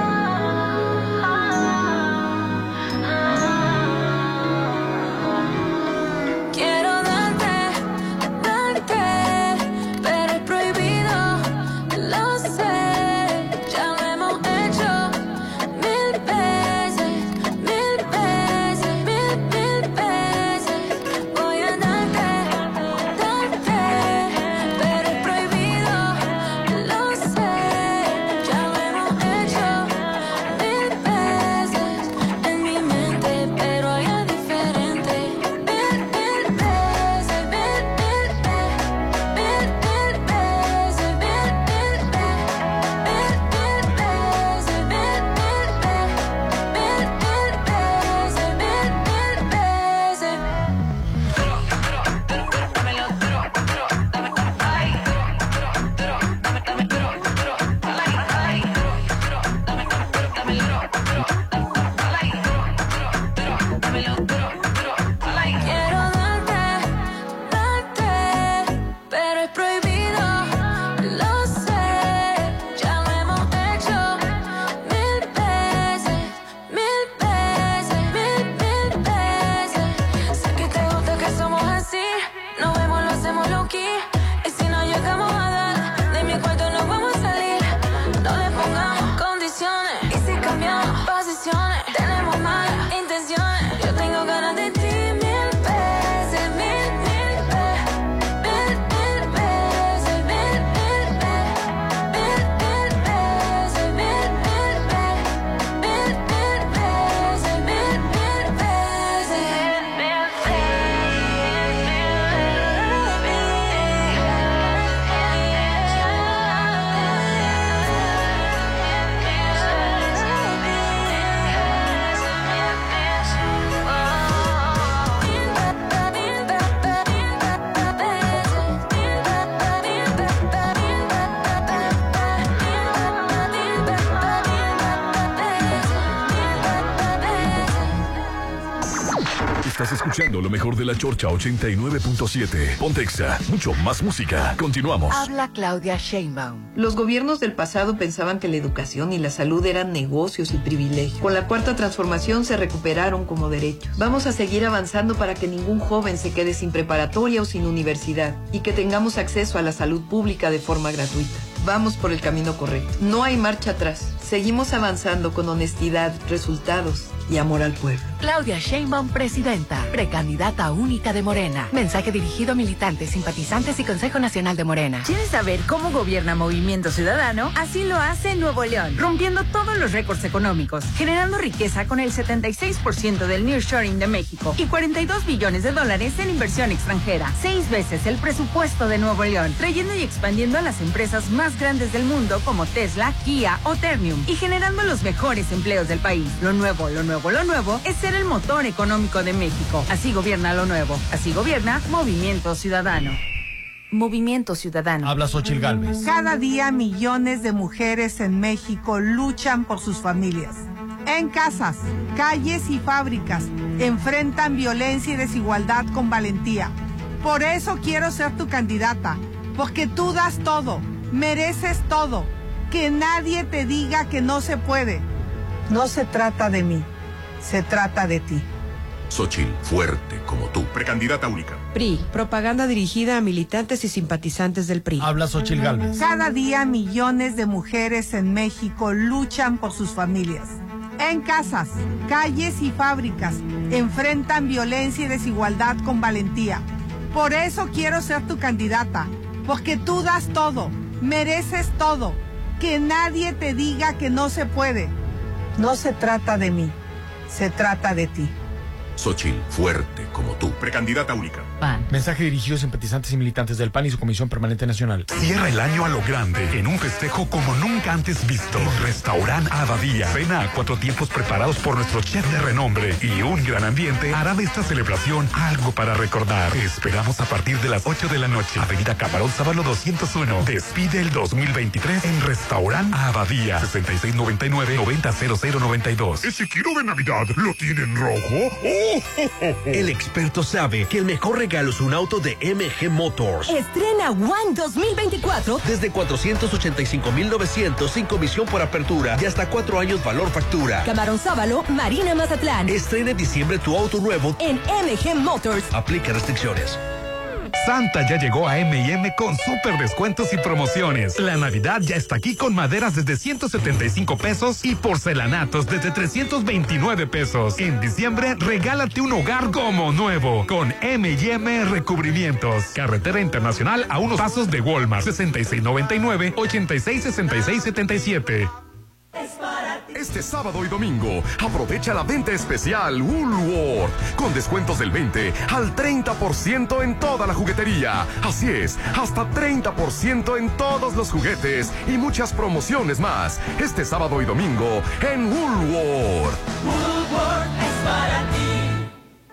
[SPEAKER 22] Lo
[SPEAKER 5] mejor de la Chorcha 89.7. Pontexa, mucho más música. Continuamos.
[SPEAKER 15] Habla Claudia Sheinbaum.
[SPEAKER 23] Los gobiernos del pasado pensaban que la educación y la salud eran negocios y privilegios. Con la cuarta transformación se recuperaron como derechos. Vamos a seguir avanzando para que ningún joven se quede sin preparatoria o sin universidad y que tengamos acceso a la salud pública de forma gratuita. Vamos por el camino correcto. No hay marcha atrás. Seguimos avanzando con honestidad, resultados y amor al pueblo.
[SPEAKER 15] Claudia Sheinbaum, presidenta, precandidata única de Morena. Mensaje dirigido a militantes, simpatizantes y Consejo Nacional de Morena.
[SPEAKER 24] ¿Quieres saber cómo gobierna Movimiento Ciudadano? Así lo hace Nuevo León, rompiendo todos los récords económicos, generando riqueza con el 76% del nearshoring de México y 42 billones de dólares en inversión extranjera, seis veces el presupuesto de Nuevo León, trayendo y expandiendo a las empresas más grandes del mundo como Tesla, Kia o Ternium y generando los mejores empleos del país. Lo nuevo, lo nuevo, lo nuevo es ser el motor económico de México. Así gobierna lo nuevo. Así gobierna Movimiento Ciudadano. Movimiento Ciudadano.
[SPEAKER 25] Habla Xochil Gálvez.
[SPEAKER 26] Cada día millones de mujeres en México luchan por sus familias. En casas, calles y fábricas enfrentan violencia y desigualdad con valentía. Por eso quiero ser tu candidata, porque tú das todo, mereces todo. Que nadie te diga que no se puede. No se trata de mí, se trata de ti.
[SPEAKER 27] Xochil, fuerte como tú. Precandidata única.
[SPEAKER 28] PRI, propaganda dirigida a militantes y simpatizantes del PRI.
[SPEAKER 25] Habla Xochil Gálvez.
[SPEAKER 26] Cada día millones de mujeres en México luchan por sus familias. En casas, calles y fábricas enfrentan violencia y desigualdad con valentía. Por eso quiero ser tu candidata, porque tú das todo, mereces todo. Que nadie te diga que no se puede. No se trata de mí, se trata de ti.
[SPEAKER 27] Xochil, fuerte como tú. Precandidata única.
[SPEAKER 25] PAN. Mensaje dirigido a simpatizantes y militantes del PAN y su Comisión Permanente Nacional.
[SPEAKER 29] Cierra el año a lo grande, en un festejo como nunca antes visto. En Restaurant Abadía. Cena a cuatro tiempos preparados por nuestro chef de renombre y un gran ambiente hará de esta celebración algo para recordar. Te esperamos a partir de las 8 de la noche. Avenida Camarón Sábalo 201. Despide el 2023 en Restaurant Abadía. 6699-900092.
[SPEAKER 8] ¿Ese kilo de Navidad lo tienen rojo? ¡Oh!
[SPEAKER 9] El experto sabe que el mejor regalo regalos un auto de MG Motors.
[SPEAKER 30] Estrena One 2024
[SPEAKER 9] Desde 485,900 sin comisión por apertura y hasta cuatro años valor factura.
[SPEAKER 30] Camarón Sábalo, Marina Mazatlán.
[SPEAKER 9] Estrena en diciembre tu auto nuevo.
[SPEAKER 30] En MG Motors.
[SPEAKER 9] Aplica restricciones.
[SPEAKER 29] Santa ya llegó a M&M con super descuentos y promociones. La Navidad ya está aquí con maderas desde 175 pesos y porcelanatos desde 329 pesos. En diciembre, regálate un hogar como nuevo con M&M Recubrimientos. Carretera Internacional a unos pasos de Walmart. 6699 866677.
[SPEAKER 5] Este sábado y domingo, aprovecha la venta especial Woolworth con descuentos del 20 al 30% en toda la juguetería. Así es, hasta 30% en todos los juguetes y muchas promociones más. Este sábado y domingo en Woolworth.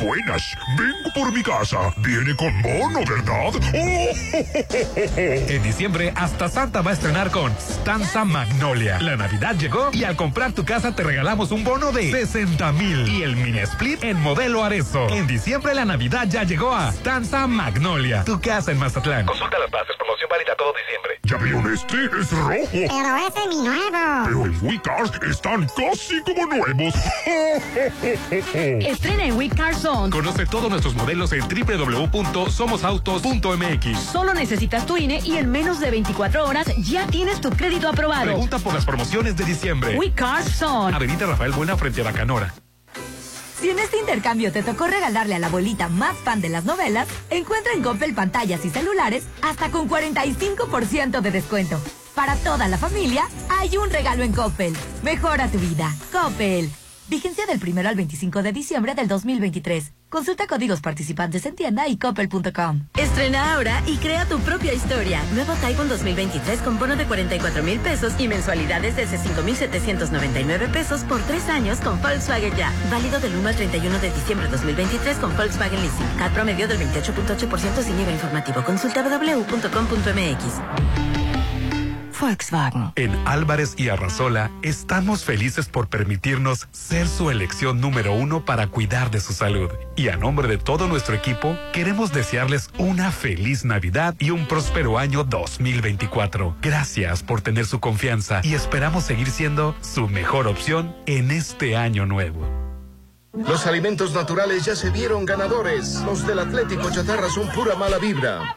[SPEAKER 8] Buenas, vengo por mi casa. Viene con bono, ¿verdad?
[SPEAKER 29] En diciembre, hasta Santa va a estrenar con Stanza Magnolia. La Navidad llegó y al comprar tu casa te regalamos un bono de 60 mil y el mini split en modelo Arezo. En diciembre, la Navidad ya llegó a Stanza Magnolia, tu casa en Mazatlán.
[SPEAKER 8] Consulta las bases, promoción válida todo diciembre. ¿Ya vieron este? Es rojo.
[SPEAKER 7] Pero ese es mi nuevo.
[SPEAKER 8] Pero en WeCars están casi como nuevos.
[SPEAKER 30] Estrena en We
[SPEAKER 29] Conoce todos nuestros modelos en www.somosautos.mx.
[SPEAKER 30] Solo necesitas tu INE y en menos de 24 horas ya tienes tu crédito aprobado.
[SPEAKER 29] Pregunta por las promociones de diciembre.
[SPEAKER 30] We Car Zone.
[SPEAKER 29] Avenida Rafael Buena frente a Bacanora.
[SPEAKER 30] Si en este intercambio te tocó regalarle a la abuelita más fan de las novelas, encuentra en Coppel pantallas y celulares hasta con 45% de descuento. Para toda la familia, hay un regalo en Coppel. Mejora tu vida. Coppel. Vigencia del 1 al 25 de diciembre del 2023. Consulta códigos participantes en tienda y coppel.com.
[SPEAKER 31] Estrena ahora y crea tu propia historia. Nuevo Taiwan 2023 con bono de 44 mil pesos y mensualidades desde 5,799 pesos por tres años con Volkswagen Ya. Válido del 1 al 31 de diciembre 2023 con Volkswagen Leasing. CAT promedio del 28.8% sin IVA informativo. Consulta www.com.mx.
[SPEAKER 29] Volkswagen. En Álvarez y Arrasola estamos felices por permitirnos ser su elección número uno para cuidar de su salud. Y a nombre de todo nuestro equipo, queremos desearles una feliz Navidad y un próspero año 2024. Gracias por tener su confianza y esperamos seguir siendo su mejor opción en este año nuevo.
[SPEAKER 32] Los alimentos naturales ya se vieron ganadores. Los del Atlético Chatarra son pura mala vibra.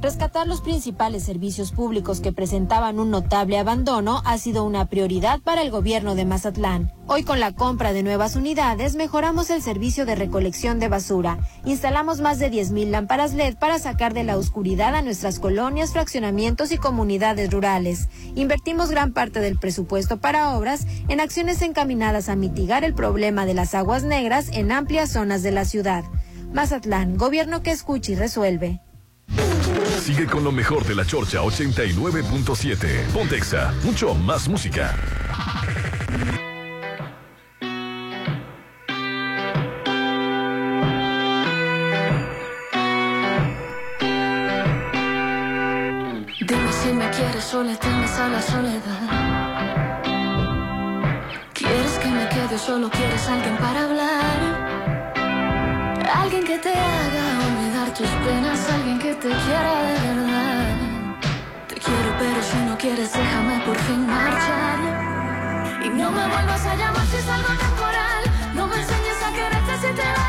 [SPEAKER 31] Rescatar los principales servicios públicos que presentaban un notable abandono ha sido una prioridad para el gobierno de Mazatlán. Hoy con la compra de nuevas unidades mejoramos el servicio de recolección de basura. Instalamos más de 10.000 lámparas LED para sacar de la oscuridad a nuestras colonias, fraccionamientos y comunidades rurales. Invertimos gran parte del presupuesto para obras en acciones encaminadas a mitigar el problema de las aguas negras en amplias zonas de la ciudad. Mazatlán, gobierno que escucha y resuelve.
[SPEAKER 5] Sigue con lo mejor de la Chorcha 89.7. Pontexa, mucho más música.
[SPEAKER 22] Dime si me quieres o le temes a la soledad. ¿Quieres que me quede solo quieres alguien para hablar? Alguien que te haga olvidar tus penas, alguien que te quiera de verdad. Te quiero, pero si no quieres, déjame por fin marchar. Y no me vuelvas a llamar si es algo temporal. No me enseñes a quererte si te da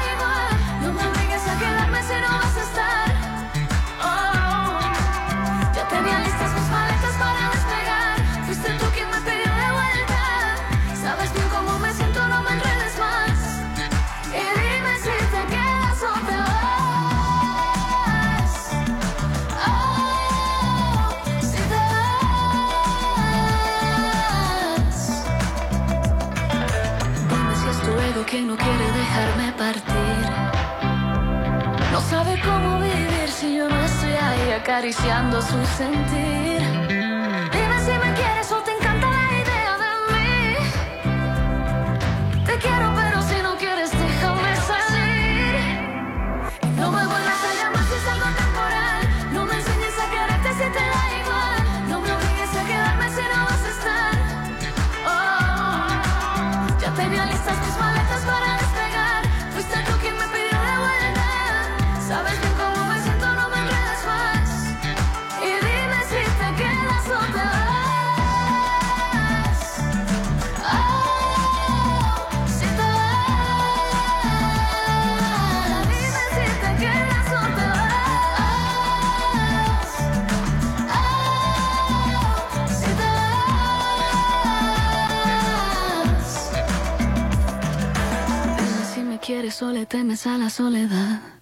[SPEAKER 21] acariciando su sentir. Dime si me quieres o te encanta la idea de mí. Te quiero, temes a la soledad.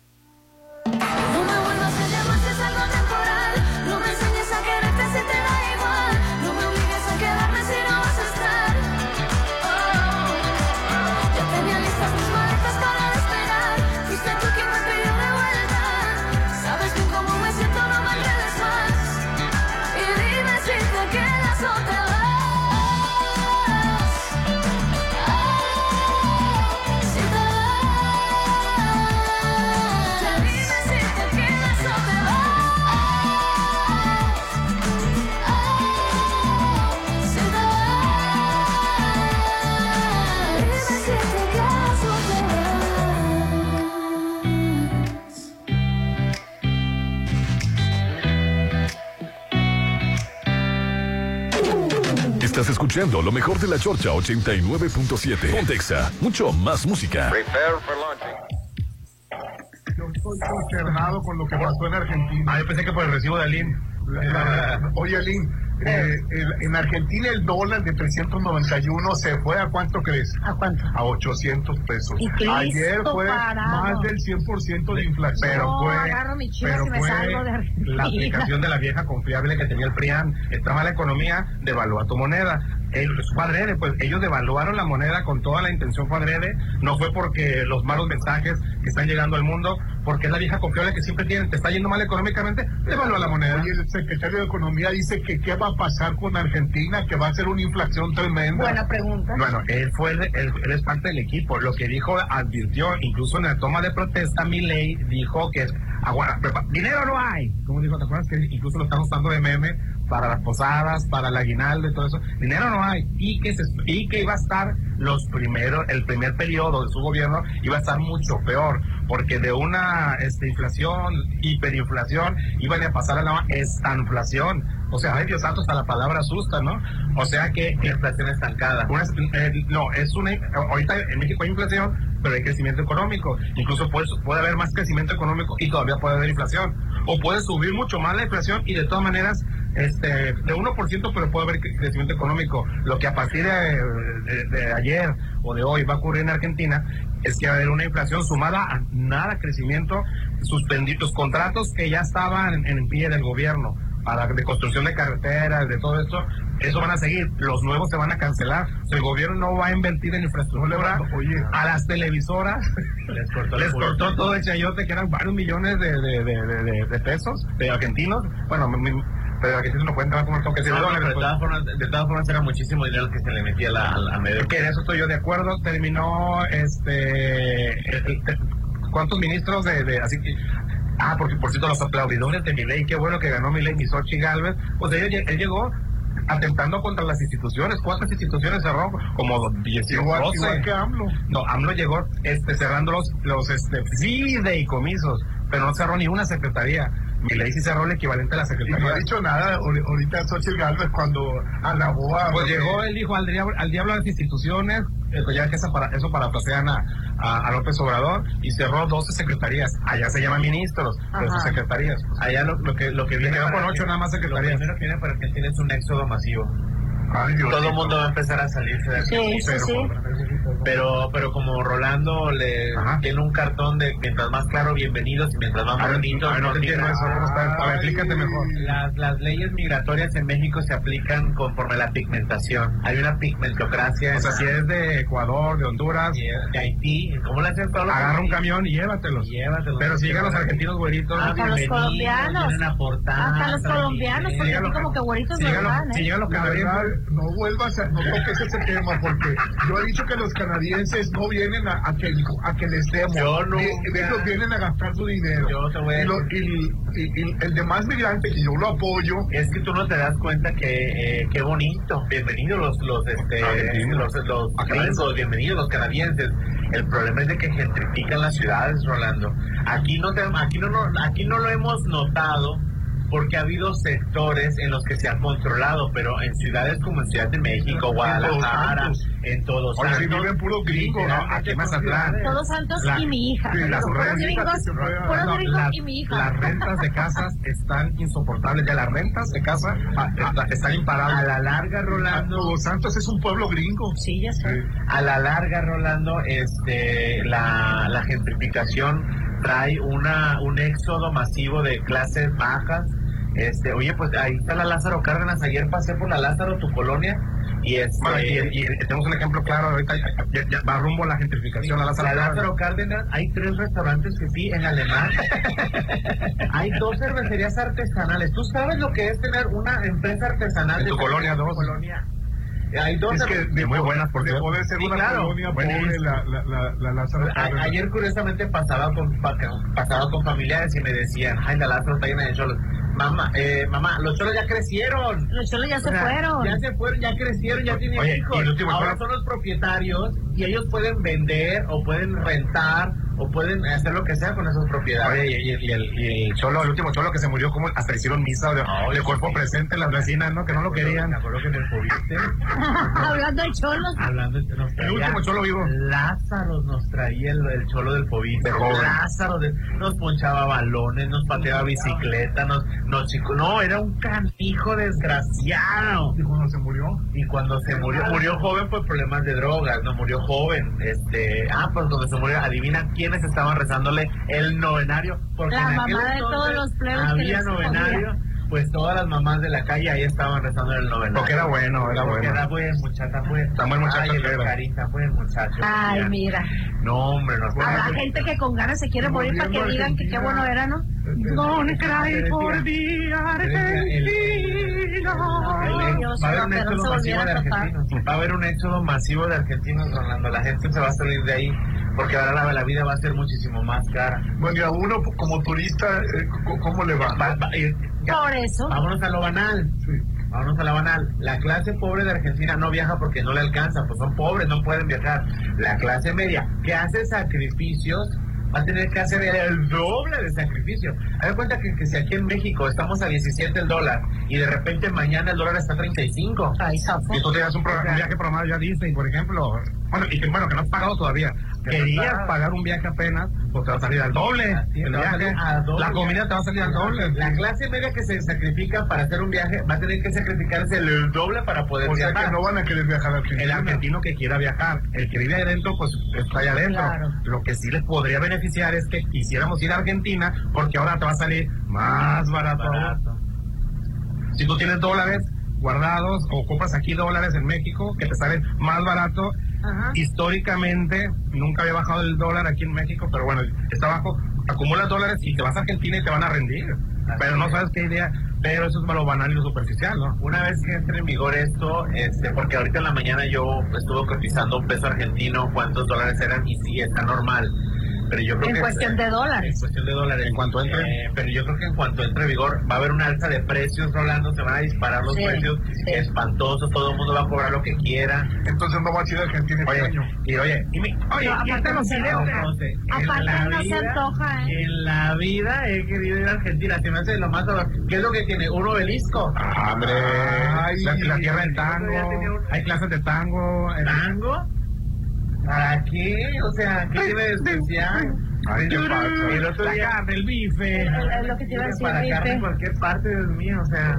[SPEAKER 5] Escuchando lo mejor de la Chorcha 89.7. Pontexa, mucho más música.
[SPEAKER 18] Prepare for launching. Yo estoy consternado con lo que pasó en Argentina.
[SPEAKER 2] Ah, yo pensé que por el recibo de Alín.
[SPEAKER 18] Oye, Alín, eh, el- en Argentina el dólar de 391 se fue a cuánto crees?
[SPEAKER 19] ¿A cuánto?
[SPEAKER 18] A 800 pesos.
[SPEAKER 19] Y
[SPEAKER 18] Ayer fue
[SPEAKER 19] parado.
[SPEAKER 18] más del 100% de inflación.
[SPEAKER 2] Pero
[SPEAKER 19] No,
[SPEAKER 2] fue,
[SPEAKER 19] agarro mi chivas
[SPEAKER 2] pero fue
[SPEAKER 19] salgo de Argentina.
[SPEAKER 2] la aplicación de la vieja confiable que tenía el PRIAN. Está mala economía, devalúa tu moneda. El, fue adrede, pues ellos devaluaron la moneda con toda la intención fue adrede. No fue porque los malos mensajes que están llegando al mundo, porque es la vieja confiable que siempre tienen. Te está yendo mal económicamente, devalúa la moneda.
[SPEAKER 18] Oye, el secretario de Economía dice que qué va a pasar con Argentina, que va a ser una inflación tremenda.
[SPEAKER 19] Buena pregunta.
[SPEAKER 2] Bueno, él fue él, él es parte del equipo. Lo que dijo, advirtió, incluso en la toma de protesta, Milei dijo que es agua- prepa- dinero no hay. ¿Cómo dijo? ¿Te acuerdas que incluso lo están usando de meme para las posadas, para el aguinaldo y todo eso? Dinero no hay. Y que, se, y que iba a estar los primeros, el primer periodo de su gobierno iba a estar mucho peor, porque de una este, inflación, hiperinflación, iban a pasar a la estanflación. O sea, ay Dios santo, hasta la palabra asusta, ¿no? O sea que inflación estancada. Una- eh, no, es una. Ahorita en México hay inflación, pero hay crecimiento económico. Incluso puede, puede haber más crecimiento económico y todavía puede haber inflación. O puede subir mucho más la inflación y de todas maneras, este, de 1%, pero puede haber cre- crecimiento económico. Lo que a partir de, de- de ayer o de hoy va a ocurrir en Argentina es que va a haber una inflación sumada a nada crecimiento, suspendidos contratos que ya estaban en, en pie del gobierno para de construcción de carreteras, de todo esto, eso van a seguir. Los nuevos se van a cancelar. O sea, el gobierno no va a invertir en infraestructura. a las televisoras les cortó, les cortó todo el chayote, que eran varios millones de, de- de- de pesos, de argentinos. Bueno, pero argentinos no cuentan como tengo que decir.
[SPEAKER 1] No,
[SPEAKER 2] dólares,
[SPEAKER 1] de
[SPEAKER 2] pues.
[SPEAKER 1] todas formas, de todas formas era muchísimo dinero que se le metía a la- al, al medio.
[SPEAKER 2] Que en eso estoy yo de acuerdo. Terminó, este, el- el- ¿cuántos ministros de, de- así que, ah, porque por cierto los aplaudidores de Milei, qué bueno que ganó Milei, Misochi Galvez, pues él, él llegó atentando contra las instituciones. ¿Cuántas instituciones cerró? Como 18,
[SPEAKER 18] Igual-
[SPEAKER 2] 12.
[SPEAKER 18] igual que AMLO.
[SPEAKER 2] No, AMLO llegó este, cerrando los, los este, fideicomisos, pero no cerró ni una secretaría. Milei sí cerró el equivalente a la
[SPEAKER 18] Y
[SPEAKER 2] secretaría.
[SPEAKER 18] no ha dicho nada ahori- ahorita Xochitl Galvez cuando alabó a...
[SPEAKER 2] Pues llegó, él dijo al diablo, al diablo a las instituciones, eh, pues ya que eso, para, eso parafrasean a, a, a López Obrador, y cerró 12 secretarías. Allá se llaman ministros, pero son secretarías.
[SPEAKER 1] Allá lo, lo que lo que
[SPEAKER 2] Y
[SPEAKER 1] viene
[SPEAKER 2] quedó con
[SPEAKER 1] para-
[SPEAKER 2] ocho nada más secretarías.
[SPEAKER 1] Lo primero que viene para Argentina es un éxodo masivo.
[SPEAKER 18] Ay, Diosito.
[SPEAKER 1] Todo el mundo va a empezar a salirse de aquí.
[SPEAKER 19] Sí, sí,
[SPEAKER 2] pero,
[SPEAKER 19] sí.
[SPEAKER 1] Pero, pero como Rolando le tiene un cartón de mientras más claro, bienvenidos y mientras más
[SPEAKER 2] ver, no te entiendo eso. A ver, explícate mejor.
[SPEAKER 1] Las, las leyes migratorias en México se aplican conforme a la pigmentación. Hay una pigmentocracia.
[SPEAKER 2] O sea, si es de Ecuador, de Honduras,
[SPEAKER 1] de Haití, ¿cómo le hacen todos los
[SPEAKER 2] agarra un camión y llévatelos.
[SPEAKER 1] Llévatelos.
[SPEAKER 2] Pero si llegan los argentinos güeritos,
[SPEAKER 19] Hasta los colombianos. Hasta los colombianos, porque aquí como que güeritos no van, ¿eh?
[SPEAKER 2] sígalo,
[SPEAKER 18] La verdad, no vuelvas a, no toques ese tema, porque yo he dicho que los canadienses no vienen a, a que, a que les demos.
[SPEAKER 1] Yo nunca.
[SPEAKER 18] Vi- Ellos vienen a gastar su dinero.
[SPEAKER 1] Yo te voy a
[SPEAKER 18] y, lo- y- y- y el demás migrante, que yo lo apoyo,
[SPEAKER 1] Es que tú no te das cuenta que eh, qué bonito. Bienvenidos los los este
[SPEAKER 2] Argentinos.
[SPEAKER 1] los, los gringos, bienvenidos los canadienses. El problema es de que gentrifican las ciudades, Rolando. Aquí no te, aquí no, no aquí no lo hemos notado porque ha habido sectores en los que se ha controlado, pero en ciudades como en Ciudad de México, Guadalajara, en Todos
[SPEAKER 18] Oye, si
[SPEAKER 1] Santos,
[SPEAKER 18] viven puro gringo, ¿no?
[SPEAKER 2] Aquí en Mazatlán.
[SPEAKER 19] Todos Santos
[SPEAKER 2] La-
[SPEAKER 19] y mi hija.
[SPEAKER 2] sí, las
[SPEAKER 19] puros gringos, puros
[SPEAKER 2] No,
[SPEAKER 19] gringos
[SPEAKER 2] las,
[SPEAKER 19] y mi hija.
[SPEAKER 2] las rentas de casas están insoportables. Ya las rentas de casa ah, está- están
[SPEAKER 1] a
[SPEAKER 2] imparables.
[SPEAKER 1] la larga, Rolando.
[SPEAKER 18] Todos Santos es un pueblo gringo.
[SPEAKER 19] Sí, ya sé.
[SPEAKER 1] A la larga, Rolando, este, la, la gentrificación trae una, un éxodo masivo de clases bajas. Este, oye, pues ahí está la Lázaro Cárdenas. Ayer pasé por la Lázaro, tu colonia, y este,
[SPEAKER 2] Bueno, y, y tenemos un ejemplo claro. Ahorita ya, va rumbo a la gentrificación. a
[SPEAKER 1] la
[SPEAKER 2] Lázaro
[SPEAKER 1] Lázaro Cárdenas, hay tres restaurantes que sí, en alemán. hay dos cervecerías artesanales. ¿Tú sabes lo que es tener una empresa artesanal?
[SPEAKER 2] En
[SPEAKER 1] de
[SPEAKER 2] tu colonia, dos.
[SPEAKER 1] colonia? Hay dos
[SPEAKER 18] Es que de,
[SPEAKER 2] muy buenas, por
[SPEAKER 18] de poder ser
[SPEAKER 1] Sí,
[SPEAKER 18] una
[SPEAKER 1] claro.
[SPEAKER 18] colonia pobre, la, la, la, la Lázaro
[SPEAKER 1] A-
[SPEAKER 18] Cárdenas.
[SPEAKER 1] ayer curiosamente pasaba con pa- pasaba con familiares y me decían, ay, la Lázaro está llena de cholos. Mamá, eh, mamá, los cholos ya crecieron.
[SPEAKER 19] Los cholos ya se
[SPEAKER 1] O sea,
[SPEAKER 19] fueron.
[SPEAKER 1] Ya se fueron, ya crecieron, ya tienen
[SPEAKER 2] Oye,
[SPEAKER 1] hijos. Ahora son los propietarios y ellos pueden vender o pueden rentar o pueden hacer lo que sea con esas propiedades.
[SPEAKER 2] Oye, y, y- y el, y el cholo, el último cholo que se murió, como hasta hicieron misa de, de cuerpo presente en las vecinas, ¿no? Que no lo querían.
[SPEAKER 1] Me acuerdo que en el COVID,
[SPEAKER 19] Hablando de cholos.
[SPEAKER 1] hablando, nos
[SPEAKER 2] El último cholo vivo.
[SPEAKER 1] Lázaro nos traía el, el cholo del COVID.
[SPEAKER 2] De joven.
[SPEAKER 1] Lázaro de- nos ponchaba balones, nos pateaba bicicleta, nos, nos chico. No, era un canijo desgraciado.
[SPEAKER 18] Y cuando se murió,
[SPEAKER 1] Y cuando se murió, murió joven por problemas de drogas, no murió joven. Este, ah, pues cuando se murió, adivina quiénes estaban rezándole el novenario. Porque
[SPEAKER 19] La
[SPEAKER 1] en aquel
[SPEAKER 19] mamá de todos los plebes que
[SPEAKER 1] había novenario. Pues todas las mamás de la calle ahí estaban rezando el novenario.
[SPEAKER 2] Porque era bueno, era
[SPEAKER 1] Porque
[SPEAKER 2] bueno.
[SPEAKER 1] Era buen muchacha, pues.
[SPEAKER 2] Tan buen muchacho
[SPEAKER 1] Ay, el. Carita, buen muchacho.
[SPEAKER 19] Ay,
[SPEAKER 1] Ya.
[SPEAKER 19] mira.
[SPEAKER 1] No, hombre, no.
[SPEAKER 19] Habrá gente que con ganas se quiere morir para que digan que qué
[SPEAKER 18] Argentina.
[SPEAKER 19] bueno era, ¿no?
[SPEAKER 1] Don't cry for
[SPEAKER 2] the
[SPEAKER 19] Ay, Dios,
[SPEAKER 1] Va a haber un éxodo masivo de argentinos. Va a haber un éxodo masivo de argentinos, Rolando. La gente se va a salir de ahí porque ahora la, la vida va a ser muchísimo más cara.
[SPEAKER 18] bueno, y a uno como turista, eh, ¿cómo le va?
[SPEAKER 1] Va- va- eh,
[SPEAKER 19] Por eso.
[SPEAKER 1] Vámonos a lo banal.
[SPEAKER 18] Sí.
[SPEAKER 1] Vámonos a la banal. La clase pobre de Argentina no viaja porque no le alcanza, pues son pobres, no pueden viajar. La clase media, que hace sacrificios, va a tener que hacer el doble de sacrificio. Haz de cuenta que, que si aquí en México estamos a 17 el dólar y de repente mañana el dólar está a 35.
[SPEAKER 19] Ay, zafo.
[SPEAKER 2] Y tú un, pro- un viaje programado ya Disney, por ejemplo. Bueno, y que, bueno, que no has pagado todavía. Querías pagar un viaje apenas, pues te va a salir al doble.
[SPEAKER 1] Así
[SPEAKER 2] el
[SPEAKER 1] te va a
[SPEAKER 2] viaje.
[SPEAKER 1] salir a doble.
[SPEAKER 2] La comida te va a salir al doble.
[SPEAKER 1] La clase media que se sacrifica para hacer un viaje va a tener que sacrificarse el doble para poder
[SPEAKER 18] O sea
[SPEAKER 1] viajar.
[SPEAKER 18] que no van a querer viajar
[SPEAKER 2] El argentino que quiera viajar, el que vive adentro, pues está allá adentro.
[SPEAKER 19] Claro.
[SPEAKER 2] Lo que sí les podría beneficiar es que quisiéramos ir a Argentina, porque ahora te va a salir más barato.
[SPEAKER 1] Barato.
[SPEAKER 2] Si tú tienes dólares guardados o compras aquí dólares en México, que te salen más barato,
[SPEAKER 19] Ajá.
[SPEAKER 2] históricamente nunca había bajado el dólar aquí en México, pero bueno, está bajo, acumulas dólares y te vas a Argentina y te van a rendir. Pero no sabes qué idea, pero eso es lo banal y lo superficial, ¿no?
[SPEAKER 1] Una vez que entre en vigor esto, este, porque ahorita en la mañana yo estuve cotizando un peso argentino, cuántos dólares eran, y sí, está normal. Pero yo creo
[SPEAKER 19] En
[SPEAKER 1] que
[SPEAKER 19] cuestión de dólares.
[SPEAKER 1] En cuestión de dólares.
[SPEAKER 2] En cuanto entre.
[SPEAKER 1] Eh, pero yo creo que en cuanto entre en vigor va a haber una alza de precios, Rolando, se van a disparar los
[SPEAKER 19] Sí,
[SPEAKER 1] precios
[SPEAKER 19] sí.
[SPEAKER 1] espantosos, todo el mundo va a cobrar lo que quiera.
[SPEAKER 18] Entonces no va a a Argentina este
[SPEAKER 2] Oye,
[SPEAKER 18] año.
[SPEAKER 2] y oye, y mi- oye,
[SPEAKER 19] No,
[SPEAKER 2] y
[SPEAKER 19] aparte no se Aparte
[SPEAKER 1] la
[SPEAKER 19] no se
[SPEAKER 1] vida-
[SPEAKER 19] antoja, ¿eh?
[SPEAKER 1] En la vida he querido ir a Argentina, se me hace lo más... ¿Qué es lo que tiene? Un obelisco.
[SPEAKER 2] Ah, Hombre,
[SPEAKER 18] Ay,
[SPEAKER 2] la, la tierra del tango, hay clases de tango.
[SPEAKER 1] ¿Tango? ¿Para qué? O sea, ¿qué tiene de especial? Ay, qué pasa. Y el otro
[SPEAKER 2] La
[SPEAKER 1] día-
[SPEAKER 2] carne, el bife.
[SPEAKER 19] lo que te iba a decir,
[SPEAKER 1] Para carne en cualquier parte, Dios mío, o sea.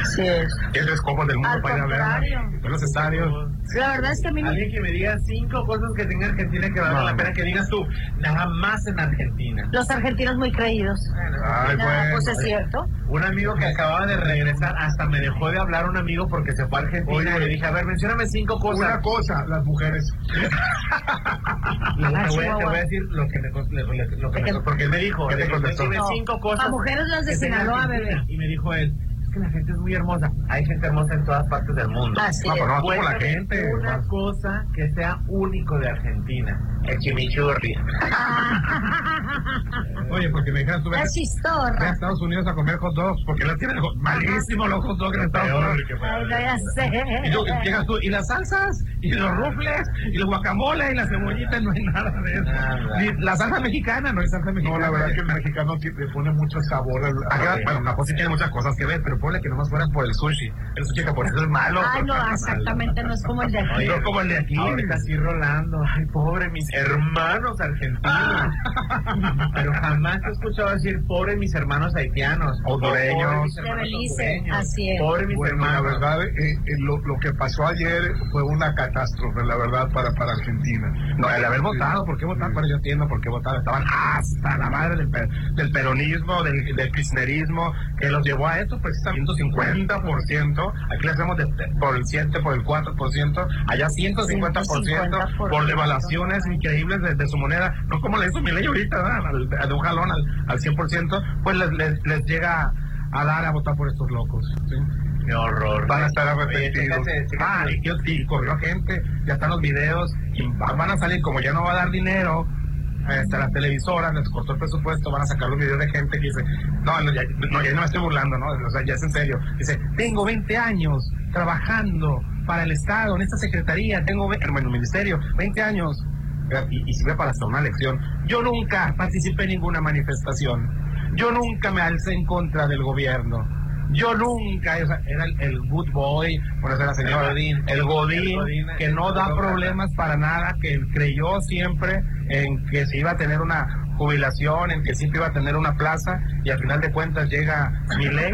[SPEAKER 19] Así es.
[SPEAKER 2] Es el escopo del mundo
[SPEAKER 19] Al
[SPEAKER 2] para ir a ver en los estadios.
[SPEAKER 19] La verdad es que a mí me...
[SPEAKER 1] Alguien que me diga cinco cosas que tenga Argentina que valga
[SPEAKER 2] No.
[SPEAKER 1] la pena que digas tú, nada más en Argentina.
[SPEAKER 19] Los argentinos muy creídos.
[SPEAKER 2] Ay,
[SPEAKER 19] No,
[SPEAKER 2] bueno.
[SPEAKER 19] pues es cierto.
[SPEAKER 1] Un amigo que acababa de regresar, hasta me dejó de hablar un amigo porque se fue a Argentina
[SPEAKER 18] Oye,
[SPEAKER 1] y le dije, a ver, mencióname cinco cosas.
[SPEAKER 18] Una cosa, las mujeres.
[SPEAKER 1] Te voy a- te voy a decir lo que me, cons- lo que- lo que me-
[SPEAKER 19] ¿Qué?
[SPEAKER 1] porque él me dijo,
[SPEAKER 18] ¿Qué te
[SPEAKER 1] le dije,
[SPEAKER 18] contestó?
[SPEAKER 1] "Mencióname
[SPEAKER 19] No.
[SPEAKER 1] cinco cosas.
[SPEAKER 19] A mujeres las de Sinaloa,
[SPEAKER 1] Argentina".
[SPEAKER 19] bebé.
[SPEAKER 1] Y me dijo él, es que la gente es muy hermosa. Hay gente hermosa en todas partes del mundo.
[SPEAKER 19] Así
[SPEAKER 2] No, pero no, la gente.
[SPEAKER 1] Una cosa que sea único de Argentina. El chimichurri.
[SPEAKER 2] Oye, porque me dijeron, tú ves
[SPEAKER 19] La
[SPEAKER 2] ve a
[SPEAKER 19] chistorra.
[SPEAKER 2] Estados Unidos a comer hot dogs, porque la tienen malísimos los hot dogs en Estados Unidos.
[SPEAKER 19] Ay, no, ya
[SPEAKER 2] Y tú,
[SPEAKER 19] sé.
[SPEAKER 2] llegas tú, y las salsas, y los rufles, y los guacamoles, y las cebollitas, no hay nada de eso.
[SPEAKER 1] Nada.
[SPEAKER 2] Ni la salsa mexicana, no hay salsa
[SPEAKER 18] No,
[SPEAKER 2] mexicana.
[SPEAKER 18] la verdad que el mexicano le pone mucho sabor al.
[SPEAKER 2] Acá, bueno, la sí tiene muchas cosas que ver, pero ponle que nomás fueran por el sushi. El sushi japonés es malo.
[SPEAKER 19] Ay, no, exactamente, no es como el de aquí.
[SPEAKER 2] No como el de aquí.
[SPEAKER 1] Ahorita sí Rolando, ay pobre mis hermanos argentinos. Pero jamás he escuchado decir pobre mis hermanos haitianos.
[SPEAKER 2] Hondureños.
[SPEAKER 1] Pobre mis
[SPEAKER 19] De
[SPEAKER 1] hermanos
[SPEAKER 19] Belice,
[SPEAKER 1] hondureños.
[SPEAKER 19] así es.
[SPEAKER 1] Pobre mis
[SPEAKER 18] Bueno, la
[SPEAKER 1] hermanos.
[SPEAKER 18] verdad, eh, eh, lo, lo que pasó ayer fue una catástrofe, la verdad, para, para Argentina.
[SPEAKER 2] No, el haber votado, ¿por qué votar? Bueno, yo entiendo por qué votar. Estaban hasta la madre del, del peronismo, del, del kirchnerismo, que los llevó a esto precisamente 150%. Aquí le hacemos de- de- por el 7, por el 4%, allá 150%, por devaluaciones increíbles de, de su moneda. No como le hizo mi ley ahorita, de un jalón al, al 100%, pues les, les, les llega a dar a votar por estos locos. ¿sí?
[SPEAKER 1] Qué horror.
[SPEAKER 2] Van a estar arrepentidos.
[SPEAKER 1] chécate.
[SPEAKER 2] Ah, y, y- y corrió gente, ya están los videos, y va- van a salir, como ya no va a dar dinero, este, a las televisoras, les cortó el presupuesto, van a sacar los videos de gente que dice, no, no, ya no, ya no me estoy burlando, ¿no? O sea, ya es en serio. Dice, tengo 20 años trabajando para el Estado, en esta secretaría, tengo, el ministerio, 20 años. Y, y sirve para hacer una lección. Yo nunca participé en ninguna manifestación. Yo nunca me alcé en contra del gobierno. Yo nunca, era el, el good boy, por eso la señora,
[SPEAKER 1] El Godín.
[SPEAKER 2] el Godín, que no da problemas para nada, que creyó siempre en que se iba a tener una jubilación, en que siempre iba a tener una plaza, y al final de cuentas llega mi ley.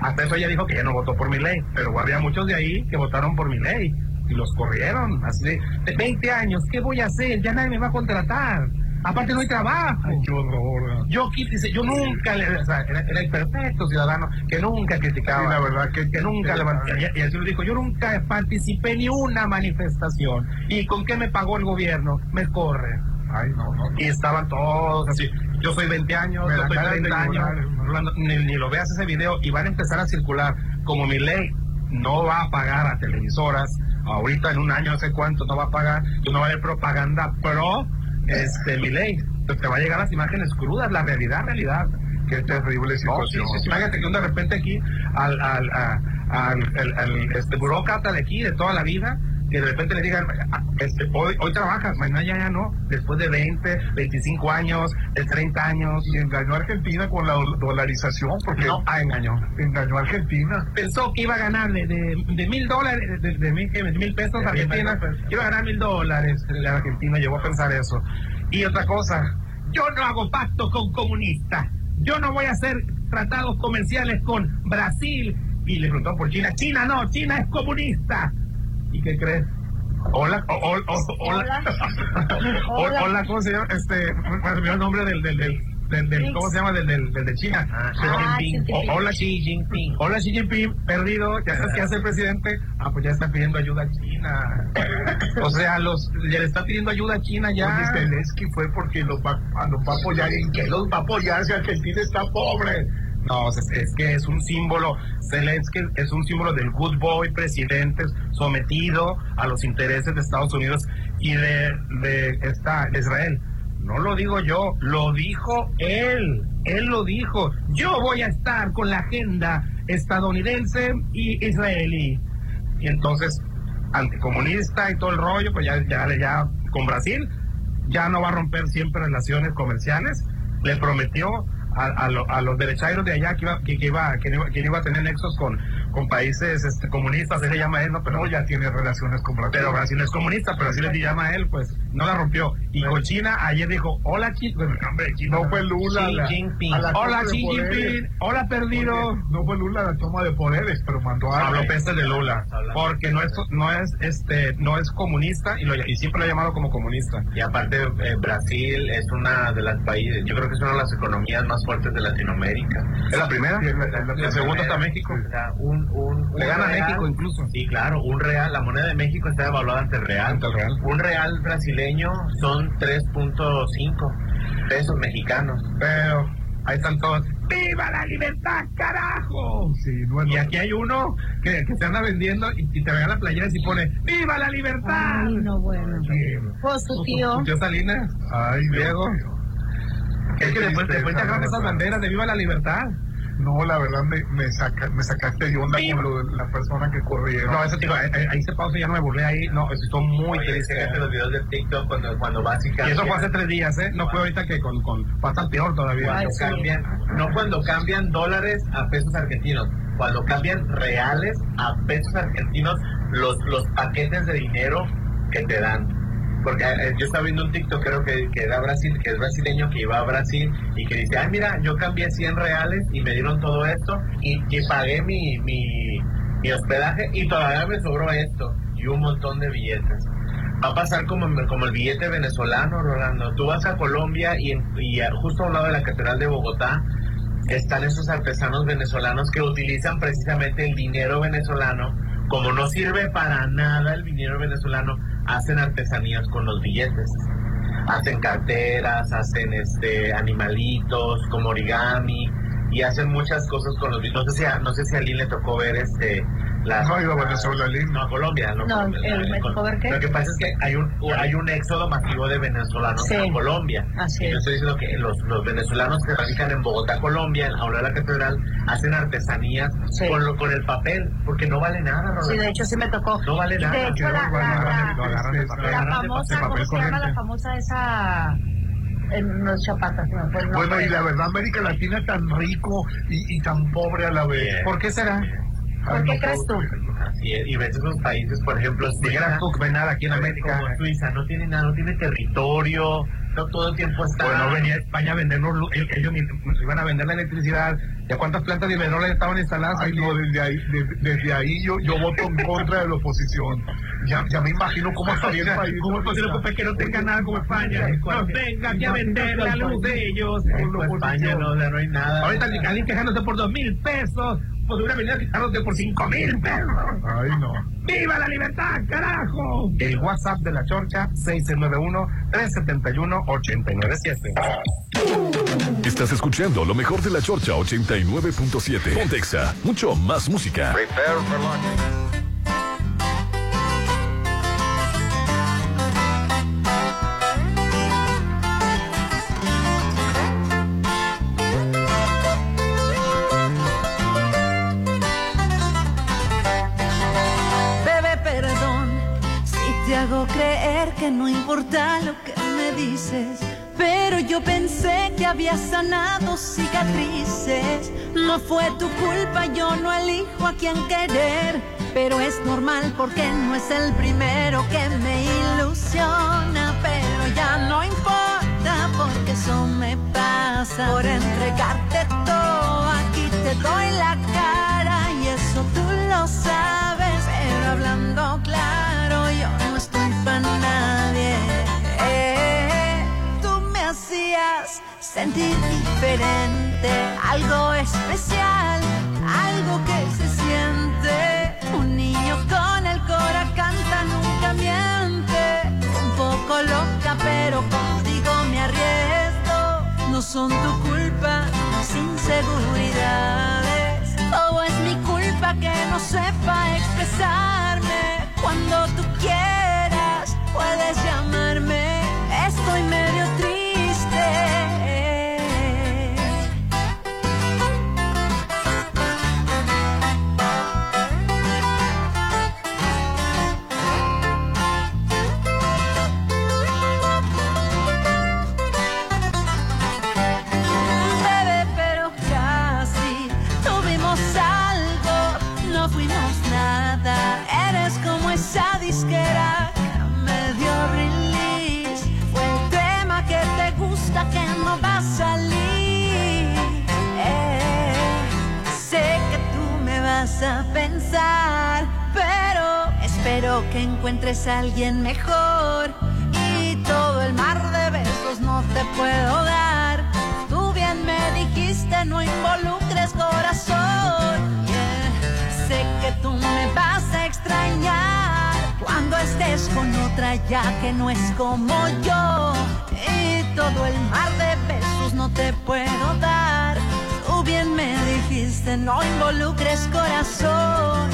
[SPEAKER 2] Hasta eso ella dijo que ya no votó por mi ley, pero había muchos de ahí que votaron por mi ley y los corrieron. De 20 años, ¿qué voy a hacer? Ya nadie me va a contratar. Aparte no hay trabajo.
[SPEAKER 18] Qué horror.
[SPEAKER 2] Yo, qui- dice, yo nunca, le, o sea, era, era el perfecto ciudadano que nunca criticaba.
[SPEAKER 18] Sí, la verdad que-
[SPEAKER 2] que nunca levantaba. Y, y así lo dijo, yo nunca participé ni una manifestación. ¿Y con qué me pagó el gobierno? Me corre.
[SPEAKER 18] Ay, no, no.
[SPEAKER 2] Y estaban todos así. Yo soy 20 años, yo soy
[SPEAKER 18] ganas de
[SPEAKER 2] 30 años.
[SPEAKER 18] llorar, hermano.
[SPEAKER 2] Rolando, ni, ni lo veas ese video y van a empezar a circular. Como mi ley no va a pagar a televisoras, ahorita en un año, no sé cuánto, no va a pagar, y no va a haber propaganda pro este, mi ley. Entonces te va a llegar las imágenes crudas, la realidad, realidad.
[SPEAKER 18] Qué terrible
[SPEAKER 2] No, sí,
[SPEAKER 18] situación.
[SPEAKER 2] sí, imagínate que un de repente aquí al, al, al, al- al, este, burócrata de aquí, de toda la vida, que de repente le digan, "Ah, este, hoy, hoy trabajas, mañana ya, ya no, después de 20, 25 años, de 30 años.
[SPEAKER 18] Y engañó a Argentina con la dol- dolarización, porque
[SPEAKER 2] No, ah, engañó.
[SPEAKER 18] engañó a Argentina.
[SPEAKER 2] Pensó que iba a ganar de, mil dólares, de, de mil, ¿qué? de mil pesos
[SPEAKER 1] mil
[SPEAKER 2] Argentina,
[SPEAKER 1] pesos.
[SPEAKER 2] iba a ganar mil dólares. La Argentina llegó a pensar eso. Y otra cosa, yo no hago pacto con comunistas. Yo no voy a hacer tratados comerciales con Brasil. Y le preguntó por China. China no, China es comunista. ¿Y qué crees? Hola, o- hola, hola, hola, ¿cómo se llama? Este, me olvidó el nombre del, del, del, del- del- ¿cómo se llama? Del, del, del de China.
[SPEAKER 1] Ah,
[SPEAKER 2] Xi
[SPEAKER 19] Ah,
[SPEAKER 2] hola Xi Jinping. Hola Xi Jinping, perdido, ya sabes qué hace el presidente. Ah, pues ya está pidiendo ayuda a China. O sea, los, ya le está pidiendo ayuda a China ya.
[SPEAKER 18] Zelensky fue porque los va, a- los va a apoyar. ¿En qué los va a apoyar si Argentina está pobre?
[SPEAKER 2] No, es, es que es un símbolo, Zelensky es un símbolo del good boy presidente sometido a los intereses de Estados Unidos y de, de esta, Israel. No lo digo yo, lo dijo él, él lo dijo. Yo voy a estar con la agenda estadounidense y israelí. Y entonces, anticomunista y todo el rollo, pues ya, ya con Brasil, ya no va a romper siempre relaciones comerciales. Le prometió a, a lo- a los derechairos de allá que iba, que, iba, que iba, iba a tener nexos con, con países este, comunistas, así le llama él, ¿no? Pero
[SPEAKER 18] ya tiene relaciones con Brasil.
[SPEAKER 2] Pero Brasil es comunista, pero así le llama él, pues no la rompió. Y con China, ayer dijo, hola bueno, hombre, China.
[SPEAKER 18] No fue Lula.
[SPEAKER 2] Xi
[SPEAKER 18] la-
[SPEAKER 2] Jinping.
[SPEAKER 18] a la
[SPEAKER 2] Hola Xi. Jinping, hola perdido.
[SPEAKER 18] No fue Lula la toma de poderes, pero mandó a
[SPEAKER 2] Habló peste de Lula, porque no es, no es, este, no es comunista y, lo- y siempre lo ha llamado como comunista.
[SPEAKER 1] Y aparte, eh, Brasil es una de las países, yo creo que es una de las economías más fuertes de Latinoamérica.
[SPEAKER 2] ¿Es la primera?
[SPEAKER 1] Sí, es la-
[SPEAKER 2] La
[SPEAKER 1] es la
[SPEAKER 2] segunda
[SPEAKER 1] primera.
[SPEAKER 2] está México.
[SPEAKER 1] O sea, un, un,
[SPEAKER 2] Le gana
[SPEAKER 1] real-
[SPEAKER 2] México incluso.
[SPEAKER 1] Sí, claro, un real, la moneda de México está devaluada ante el real.
[SPEAKER 2] Ante el real.
[SPEAKER 1] Un real brasileño son 3.5 pesos mexicanos.
[SPEAKER 2] Pero ahí están todos. ¡Viva la libertad, carajo!
[SPEAKER 18] Sí,
[SPEAKER 2] Y aquí hay uno que, que se anda vendiendo y, y te regala playeras y pone ¡Viva la libertad!
[SPEAKER 6] Ay, no, bueno. Pues tu tío.
[SPEAKER 2] ¿Tu tío Salinas?
[SPEAKER 18] Ay,
[SPEAKER 2] Diego. Es que después, después te agarran esas banderas de ¡Viva la libertad!
[SPEAKER 18] No, la verdad me, me, saca, me sacaste de onda con lo de la persona que corrieron.
[SPEAKER 2] No, eso te digo, ahí, ahí- se pausa, ya no me burlé ahí. No, estoy muy
[SPEAKER 1] Oye,
[SPEAKER 2] triste.
[SPEAKER 1] los videos de TikTok cuando, cuando vas y
[SPEAKER 2] eso fue hace tres días, ¿eh? No fue ahorita que con, con pasa peor todavía.
[SPEAKER 1] Cuando cambian, no cuando cambian dólares a pesos argentinos, cuando cambian reales a pesos argentinos los, los paquetes de dinero que te dan. Porque eh, yo estaba viendo un TikTok, creo que, que era Brasil, que es brasileño, que iba a Brasil y que dice, ay mira, yo cambié 100 reales y me dieron todo esto y, y pagué mi, mi, mi hospedaje y todavía me sobró esto y un montón de billetes. Va a pasar como, como el billete venezolano, Rolando. Tú vas a Colombia y, y justo a un lado de la Catedral de Bogotá están esos artesanos venezolanos que utilizan precisamente el dinero venezolano. Como no sirve para nada el dinero venezolano, hacen artesanías con los billetes. Hacen carteras, hacen este animalitos como origami y hacen muchas cosas con los. No sé si a, no sé si a Lynn le tocó ver este las
[SPEAKER 18] No, iba a Venezuela, Lynn.
[SPEAKER 1] no, a Colombia, no,
[SPEAKER 6] No,
[SPEAKER 1] Colombia,
[SPEAKER 6] ¿el me
[SPEAKER 1] Col-
[SPEAKER 6] tocó ver qué?
[SPEAKER 1] Lo que pasa es que hay un hay un éxodo masivo de venezolanos
[SPEAKER 6] Sí.
[SPEAKER 1] a Colombia.
[SPEAKER 6] Así
[SPEAKER 1] y yo
[SPEAKER 6] es.
[SPEAKER 1] estoy diciendo que los, los venezolanos que radican en Bogotá, Colombia, en la aula de la catedral, hacen artesanías
[SPEAKER 6] Sí.
[SPEAKER 1] con, lo- con el papel, porque no vale nada, Roberto.
[SPEAKER 6] Sí, de hecho sí me tocó.
[SPEAKER 1] No vale nada,
[SPEAKER 6] De hecho,
[SPEAKER 1] que
[SPEAKER 6] la,
[SPEAKER 1] no vale
[SPEAKER 6] la- la- la famosa,
[SPEAKER 1] papel
[SPEAKER 6] ¿cómo se llama la famosa esa? En los chapatas, fue el
[SPEAKER 18] Bueno, y la verdad, América Latina tan rico y, y tan pobre a la vez.
[SPEAKER 2] ¿Por qué será?
[SPEAKER 6] ¿Por qué crees tú?
[SPEAKER 1] Así es, y ves esos países, por ejemplo,
[SPEAKER 2] Dijera tú que ven nada aquí en América.
[SPEAKER 1] como Suiza, no tiene nada, no tiene territorio, no todo el tiempo está...
[SPEAKER 2] Bueno, venía a España a vendernos, ellos nos iban a vender la electricidad. ¿Ya cuántas plantas de Iberdrola estaban instaladas?
[SPEAKER 18] Ay, no, desde ahí, de- desde ahí yo, yo voto en contra de la oposición. Ya, ya me imagino cómo estaría el país.
[SPEAKER 2] ¿Cómo es posible pues, que no tenga nada como España? Nos venga aquí a vender la luz de ellos.
[SPEAKER 1] España no, ya no hay nada.
[SPEAKER 2] Ahorita alguien quejándose por dos mil pesos. Podría venir a quejándose por cinco mil pesos.
[SPEAKER 18] Ay, no.
[SPEAKER 2] ¡Viva la libertad, carajo! El WhatsApp de la Chorcha, 691-371-897.
[SPEAKER 5] Estás escuchando lo mejor de la Chorcha 89.7. Pontexa, mucho más música.
[SPEAKER 22] Bebé, no importa lo que me dices. Pero yo pensé que había sanado cicatrices. No fue tu culpa, yo no elijo a quién querer. Pero es normal porque no es el primero que me ilusiona. Pero ya no importa porque eso me pasa. Por entregarte todo, aquí te doy la cara. Y eso tú lo sabes. Pero hablando claro, yo no estoy sentir diferente, algo especial, algo que se siente. Un niño con el cora canta, nunca miente. Un poco loca, pero contigo me arriesgo. No son tu culpa las inseguridades. Todo es mi culpa que no sepa expresarme. Cuando tú quieras, puedes llamarme. Encuentres a alguien mejor. Y todo el mar de besos no te puedo dar. Tú bien me dijiste, no involucres corazón. Sé que tú me vas a extrañar cuando estés con otra ya que no es como yo. Y todo el mar de besos no te puedo dar. Tú bien me dijiste, no involucres corazón.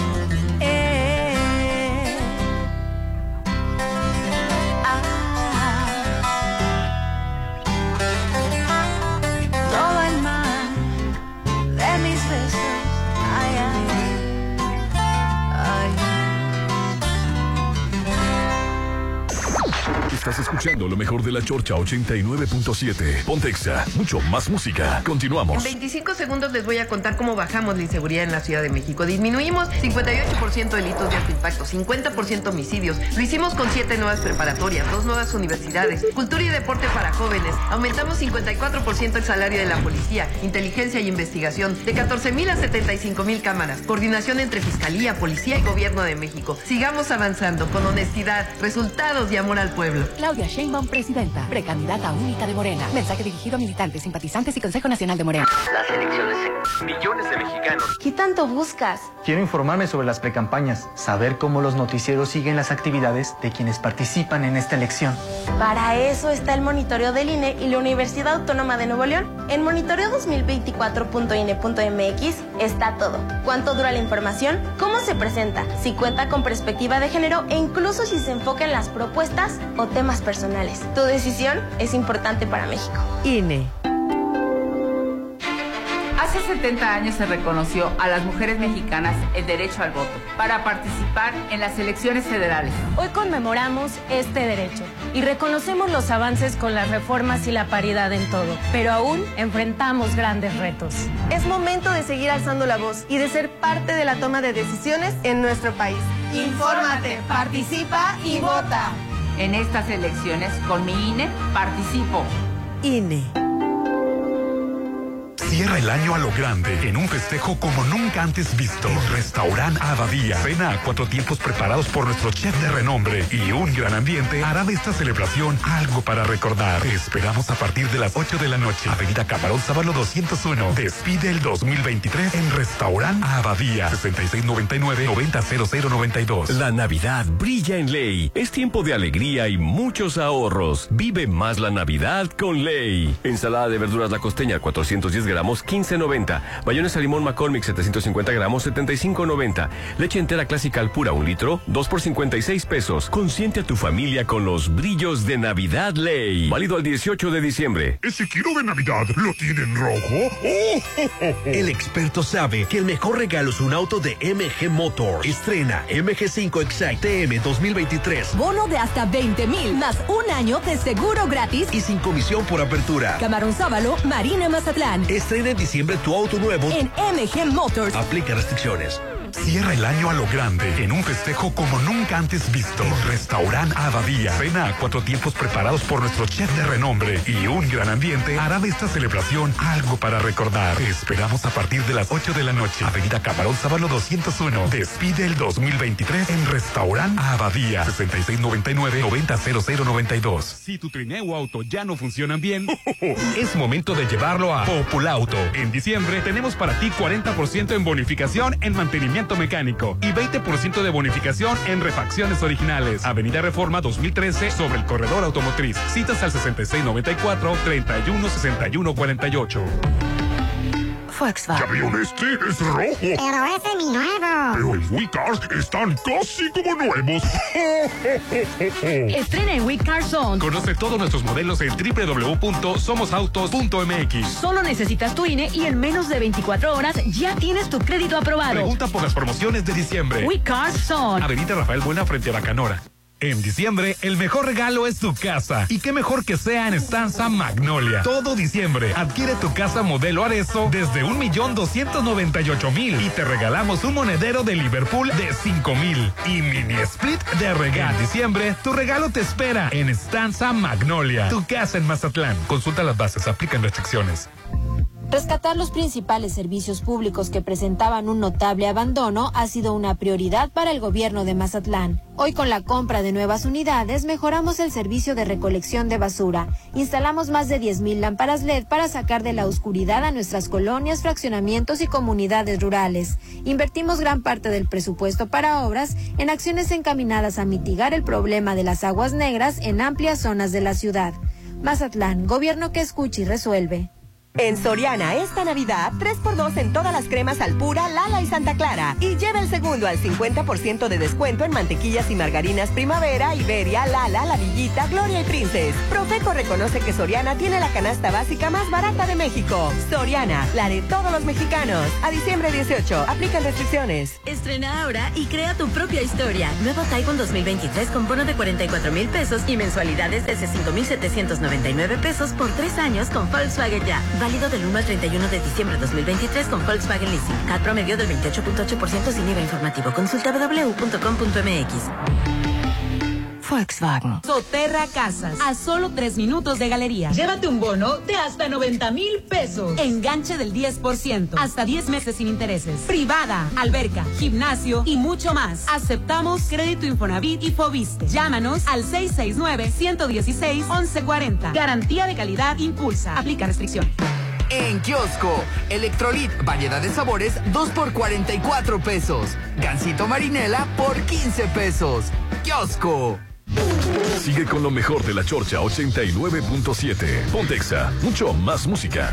[SPEAKER 5] Estás escuchando lo mejor de la Chorcha 89.7. Pontexa, mucho más música.
[SPEAKER 13] En
[SPEAKER 5] Continuamos.
[SPEAKER 13] 25 segundos les voy a contar cómo bajamos la inseguridad en la Ciudad de México. Disminuimos 58% delitos de alto impacto, 50% homicidios. Lo hicimos con siete nuevas preparatorias, dos nuevas universidades, cultura y deporte para jóvenes. Aumentamos 54% el salario de la policía, inteligencia y investigación, de 14 mil a 75 mil cámaras. Coordinación entre Fiscalía, Policía y Gobierno de México. Sigamos avanzando con honestidad, resultados y amor al pueblo.
[SPEAKER 33] Claudia Sheinbaum, presidenta, precandidata única de Morena. Mensaje dirigido a militantes, simpatizantes y Consejo Nacional de Morena.
[SPEAKER 34] Las elecciones en millones de mexicanos.
[SPEAKER 33] ¿Qué tanto buscas?
[SPEAKER 35] Quiero informarme sobre las precampañas, saber cómo los noticieros siguen las actividades de quienes participan en esta elección.
[SPEAKER 6] Para eso está el monitoreo del INE y la Universidad Autónoma de Nuevo León. En monitoreo 2024.ine.mx está todo. ¿Cuánto dura la información? ¿Cómo se presenta? Si cuenta con perspectiva de género e incluso si se enfoca en las propuestas o temas personales. Tu decisión es importante para México.
[SPEAKER 36] INE.
[SPEAKER 24] Hace 70 años se reconoció a las mujeres mexicanas el derecho al voto para participar en las elecciones federales.
[SPEAKER 6] Hoy conmemoramos este derecho y reconocemos los avances con las reformas y la paridad en todo, pero aún enfrentamos grandes retos. Es momento de seguir alzando la voz y de ser parte de la toma de decisiones en nuestro país. Infórmate, participa y vota.
[SPEAKER 24] En estas elecciones, con mi INE, participo.
[SPEAKER 36] INE.
[SPEAKER 29] Cierra el año a lo grande en un festejo como nunca antes visto. En Restaurant Abadía. Cena a cuatro tiempos preparados por nuestro chef de renombre y un gran ambiente hará de esta celebración algo para recordar. Te esperamos a partir de las 8 de la noche. Avenida Camarón Sábalo 201. Despide el 2023 en Restaurant Abadía. 6699-900092.
[SPEAKER 27] La Navidad brilla en Ley. Es tiempo de alegría y muchos ahorros. Vive más la Navidad con Ley. Ensalada de verduras la costeña, 410 gramos, 15.90. Mayonesa limón McCormick, 750 gramos, 75.90. Leche entera clásica al pura, un litro, 2 por 56 pesos. Consiente a tu familia con los brillos de Navidad Ley. Válido al 18 de diciembre.
[SPEAKER 8] ¿Ese kilo de Navidad lo tienen rojo? ¡Oh!
[SPEAKER 9] El experto sabe que el mejor regalo es un auto de MG Motor. Estrena MG5 Excite TM 2023.
[SPEAKER 10] Bono de hasta 20 mil, más un año de seguro gratis.
[SPEAKER 9] Y sin comisión por apertura.
[SPEAKER 10] Camarón Sábalo, Marina Mazatlán.
[SPEAKER 9] Estrena en diciembre tu auto nuevo.
[SPEAKER 10] En MG Motors.
[SPEAKER 9] Aplica restricciones.
[SPEAKER 29] Cierra el año a lo grande en un festejo como nunca antes visto. En Restaurant Abadía. Cena a cuatro tiempos preparados por nuestro chef de renombre y un gran ambiente hará de esta celebración algo para recordar. Te esperamos a partir de las 8 de la noche. Avenida Camarón Sábalo 201. Despide el 2023 en Restaurant Abadía. 6699-900092. Si tu trineo o auto ya no funcionan bien, es momento de llevarlo a Populauto. En diciembre tenemos para ti 40% en bonificación en mantenimiento mecánico y 20% de bonificación en refacciones originales. Avenida Reforma 2013 sobre el corredor automotriz. Citas al 6694-316148.
[SPEAKER 8] Ya vieron este, es rojo.
[SPEAKER 37] Pero ese es mi nuevo.
[SPEAKER 8] Pero en WeCars están casi como nuevos.
[SPEAKER 10] Estrena en We Car Zone.
[SPEAKER 29] Conoce todos nuestros modelos en www.somosautos.mx.
[SPEAKER 10] Solo necesitas tu INE y en menos de 24 horas ya tienes tu crédito aprobado.
[SPEAKER 29] Pregunta por las promociones de diciembre.
[SPEAKER 10] We Car Zone.
[SPEAKER 29] Avenida Rafael Buena frente a Bacanora. En diciembre, el mejor regalo es tu casa. Y qué mejor que sea en Estanza Magnolia. Todo diciembre, adquiere tu casa modelo Arezo desde un millón doscientos noventa y te regalamos un monedero de Liverpool de cinco mil y mini split de regalo. En diciembre, tu regalo te espera en Estanza Magnolia. Tu casa en Mazatlán. Consulta las bases, aplican restricciones.
[SPEAKER 31] Rescatar los principales servicios públicos que presentaban un notable abandono ha sido una prioridad para el gobierno de Mazatlán. Hoy con la compra de nuevas unidades mejoramos el servicio de recolección de basura. Instalamos más de 10.000 lámparas LED para sacar de la oscuridad a nuestras colonias, fraccionamientos y comunidades rurales. Invertimos gran parte del presupuesto para obras en acciones encaminadas a mitigar el problema de las aguas negras en amplias zonas de la ciudad. Mazatlán, gobierno que escucha y resuelve.
[SPEAKER 13] En Soriana esta Navidad, 3x2 en todas las cremas Alpura, Lala y Santa Clara. Y lleva el segundo al 50% de descuento en mantequillas y margarinas Primavera, Iberia, Lala, La Villita, Gloria y Princes. Profeco reconoce que Soriana tiene la canasta básica más barata de México. Soriana, la de todos los mexicanos. A diciembre 18, aplican restricciones.
[SPEAKER 38] Estrena ahora y crea tu propia historia. Nuevo Taiwan 2023 con bono de 44 mil pesos y mensualidades de 5,799 pesos por tres años con Volkswagen Ya. Válido del 1 al 31 de diciembre de 2023 con Volkswagen Leasing. CAT promedio del 28.8% sin IVA informativo. Consulta www.com.mx.
[SPEAKER 24] Volkswagen. Soterra Casas, a solo tres minutos de galería. Llévate un bono de hasta 90 mil pesos. Enganche del 10%, hasta 10 meses sin intereses. Privada, alberca, gimnasio y mucho más. Aceptamos crédito Infonavit y Fobiste. Llámanos al 669-116-1140. Garantía de calidad impulsa. Aplica restricción.
[SPEAKER 16] En kiosco, Electrolit, variedad de sabores, 2 por 44 pesos. Gansito marinela por 15 pesos. Kiosco.
[SPEAKER 17] Sigue con lo mejor de la Chorcha 89.7. Pontexa, mucho más música.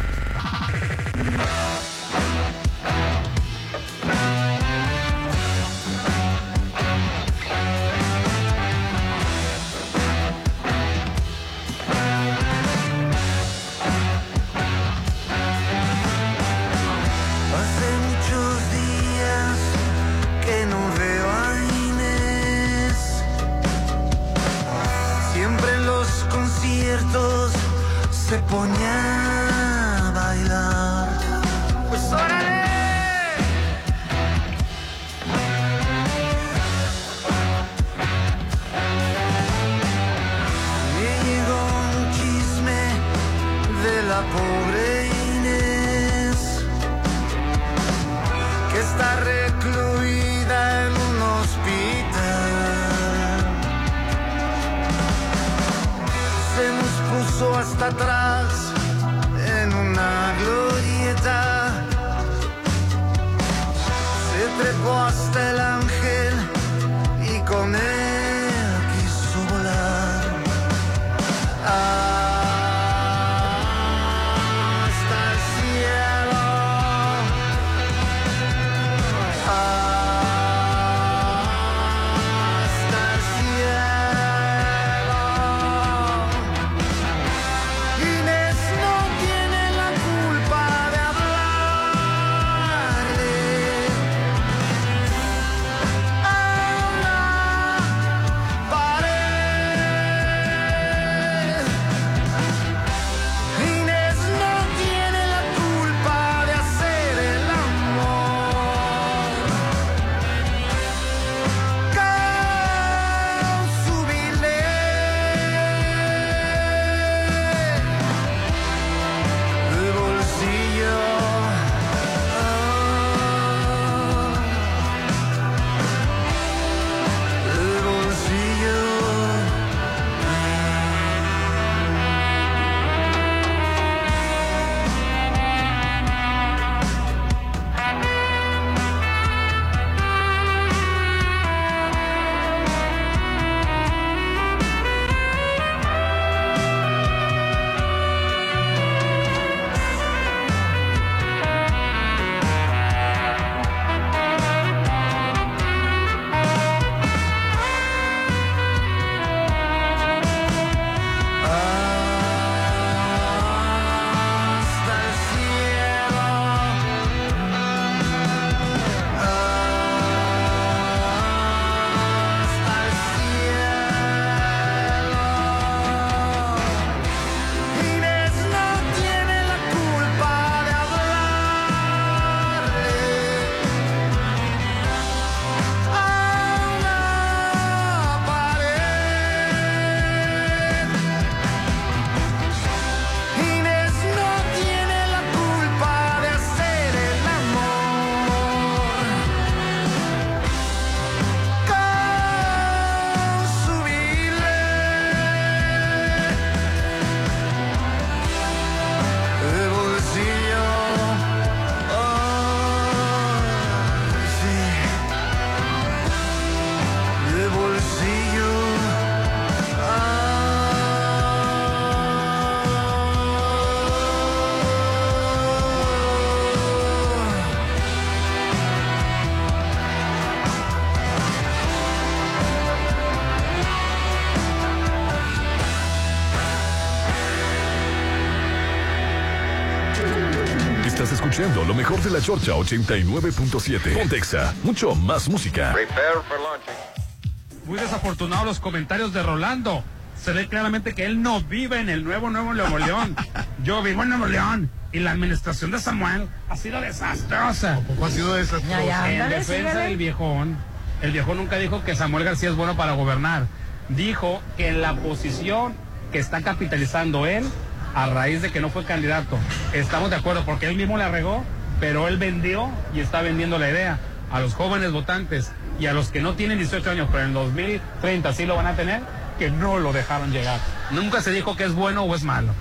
[SPEAKER 5] Escuchando lo mejor de la Chorcha 89.7. Pontexa, mucho más música.
[SPEAKER 2] Muy desafortunados los comentarios de Rolando. Se ve claramente que él no vive en el nuevo Nuevo Nuevo León. Yo vivo en Nuevo León. Y la administración de Samuel ha sido desastrosa.
[SPEAKER 3] ¿Cómo ha sido desastrosa?
[SPEAKER 2] En
[SPEAKER 3] Ándale,
[SPEAKER 2] defensa del viejón, el viejón nunca dijo que Samuel García es bueno para gobernar. Dijo que en la posición que está capitalizando él, a raíz de que no fue candidato, estamos de acuerdo porque él mismo la regó, pero él vendió y está vendiendo la idea a los jóvenes votantes y a los que no tienen 18 años, pero en 2030 sí lo van a tener, que no lo dejaron llegar. Nunca se dijo que es bueno o es malo.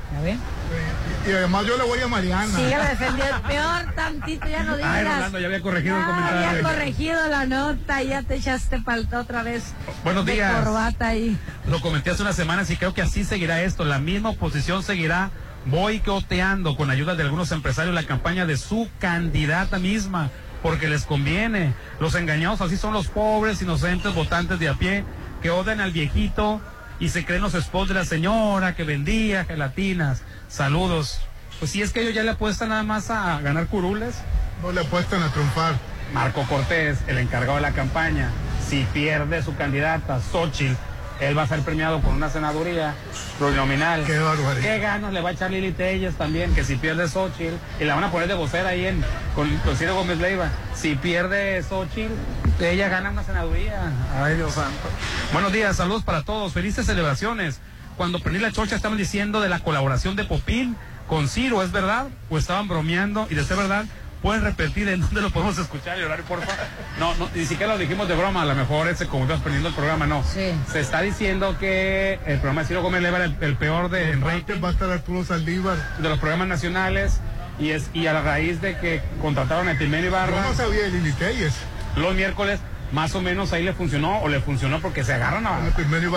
[SPEAKER 3] Y además yo le voy a Mariana.
[SPEAKER 6] Sí, ya me defendió el peor tantito, ya no digas.
[SPEAKER 2] Ay, Rolando, ya había corregido el
[SPEAKER 6] Ya
[SPEAKER 2] comentario.
[SPEAKER 6] había corregido la nota, ya te echaste falta otra vez.
[SPEAKER 2] Buenos
[SPEAKER 6] de
[SPEAKER 2] días.
[SPEAKER 6] corbata ahí.
[SPEAKER 2] Lo comenté hace unas semanas y creo que así seguirá esto. La misma oposición seguirá boicoteando con ayuda de algunos empresarios la campaña de su candidata misma, porque les conviene. Los engañados así son los pobres, inocentes votantes de a pie que odian al viejito y se creen los spots de la señora que vendía gelatinas. Saludos. Pues si es que ellos ya le apuestan nada más a ganar curules.
[SPEAKER 3] No le apuestan a triunfar.
[SPEAKER 2] Marco Cortés, el encargado de la campaña, si pierde su candidata, Xochitl, él va a ser premiado con una senaduría plurinominal.
[SPEAKER 3] Qué barbaridad.
[SPEAKER 2] ¿Qué ganas le va a echar Lili Telles también? Que si pierde Xochitl, y la van a poner de vocera ahí en, con, con Ciro Gómez Leiva. Si pierde Xochitl, ella gana una senaduría. Ay, Dios santo. Buenos días, saludos para todos, felices celebraciones. Cuando prendí la chocha estaban diciendo de la colaboración de Popín con Ciro, ¿es verdad? ¿O estaban bromeando? Y de ser verdad, pueden repetir en dónde lo podemos escuchar y horario, por favor. No, no, ni siquiera lo dijimos de broma, a lo mejor ese como estás prendiendo el programa, no. Se está diciendo que el programa de Ciro Gómez Leiva era el, el peor de en rating
[SPEAKER 3] Va a estar Arturo Saldívar.
[SPEAKER 2] de los programas nacionales y es y a la raíz de que contrataron a Timeno Ibarra.
[SPEAKER 3] Yo no sabía de Lili Telles.
[SPEAKER 2] Los miércoles más o menos ahí le funcionó o le funcionó porque se agarran a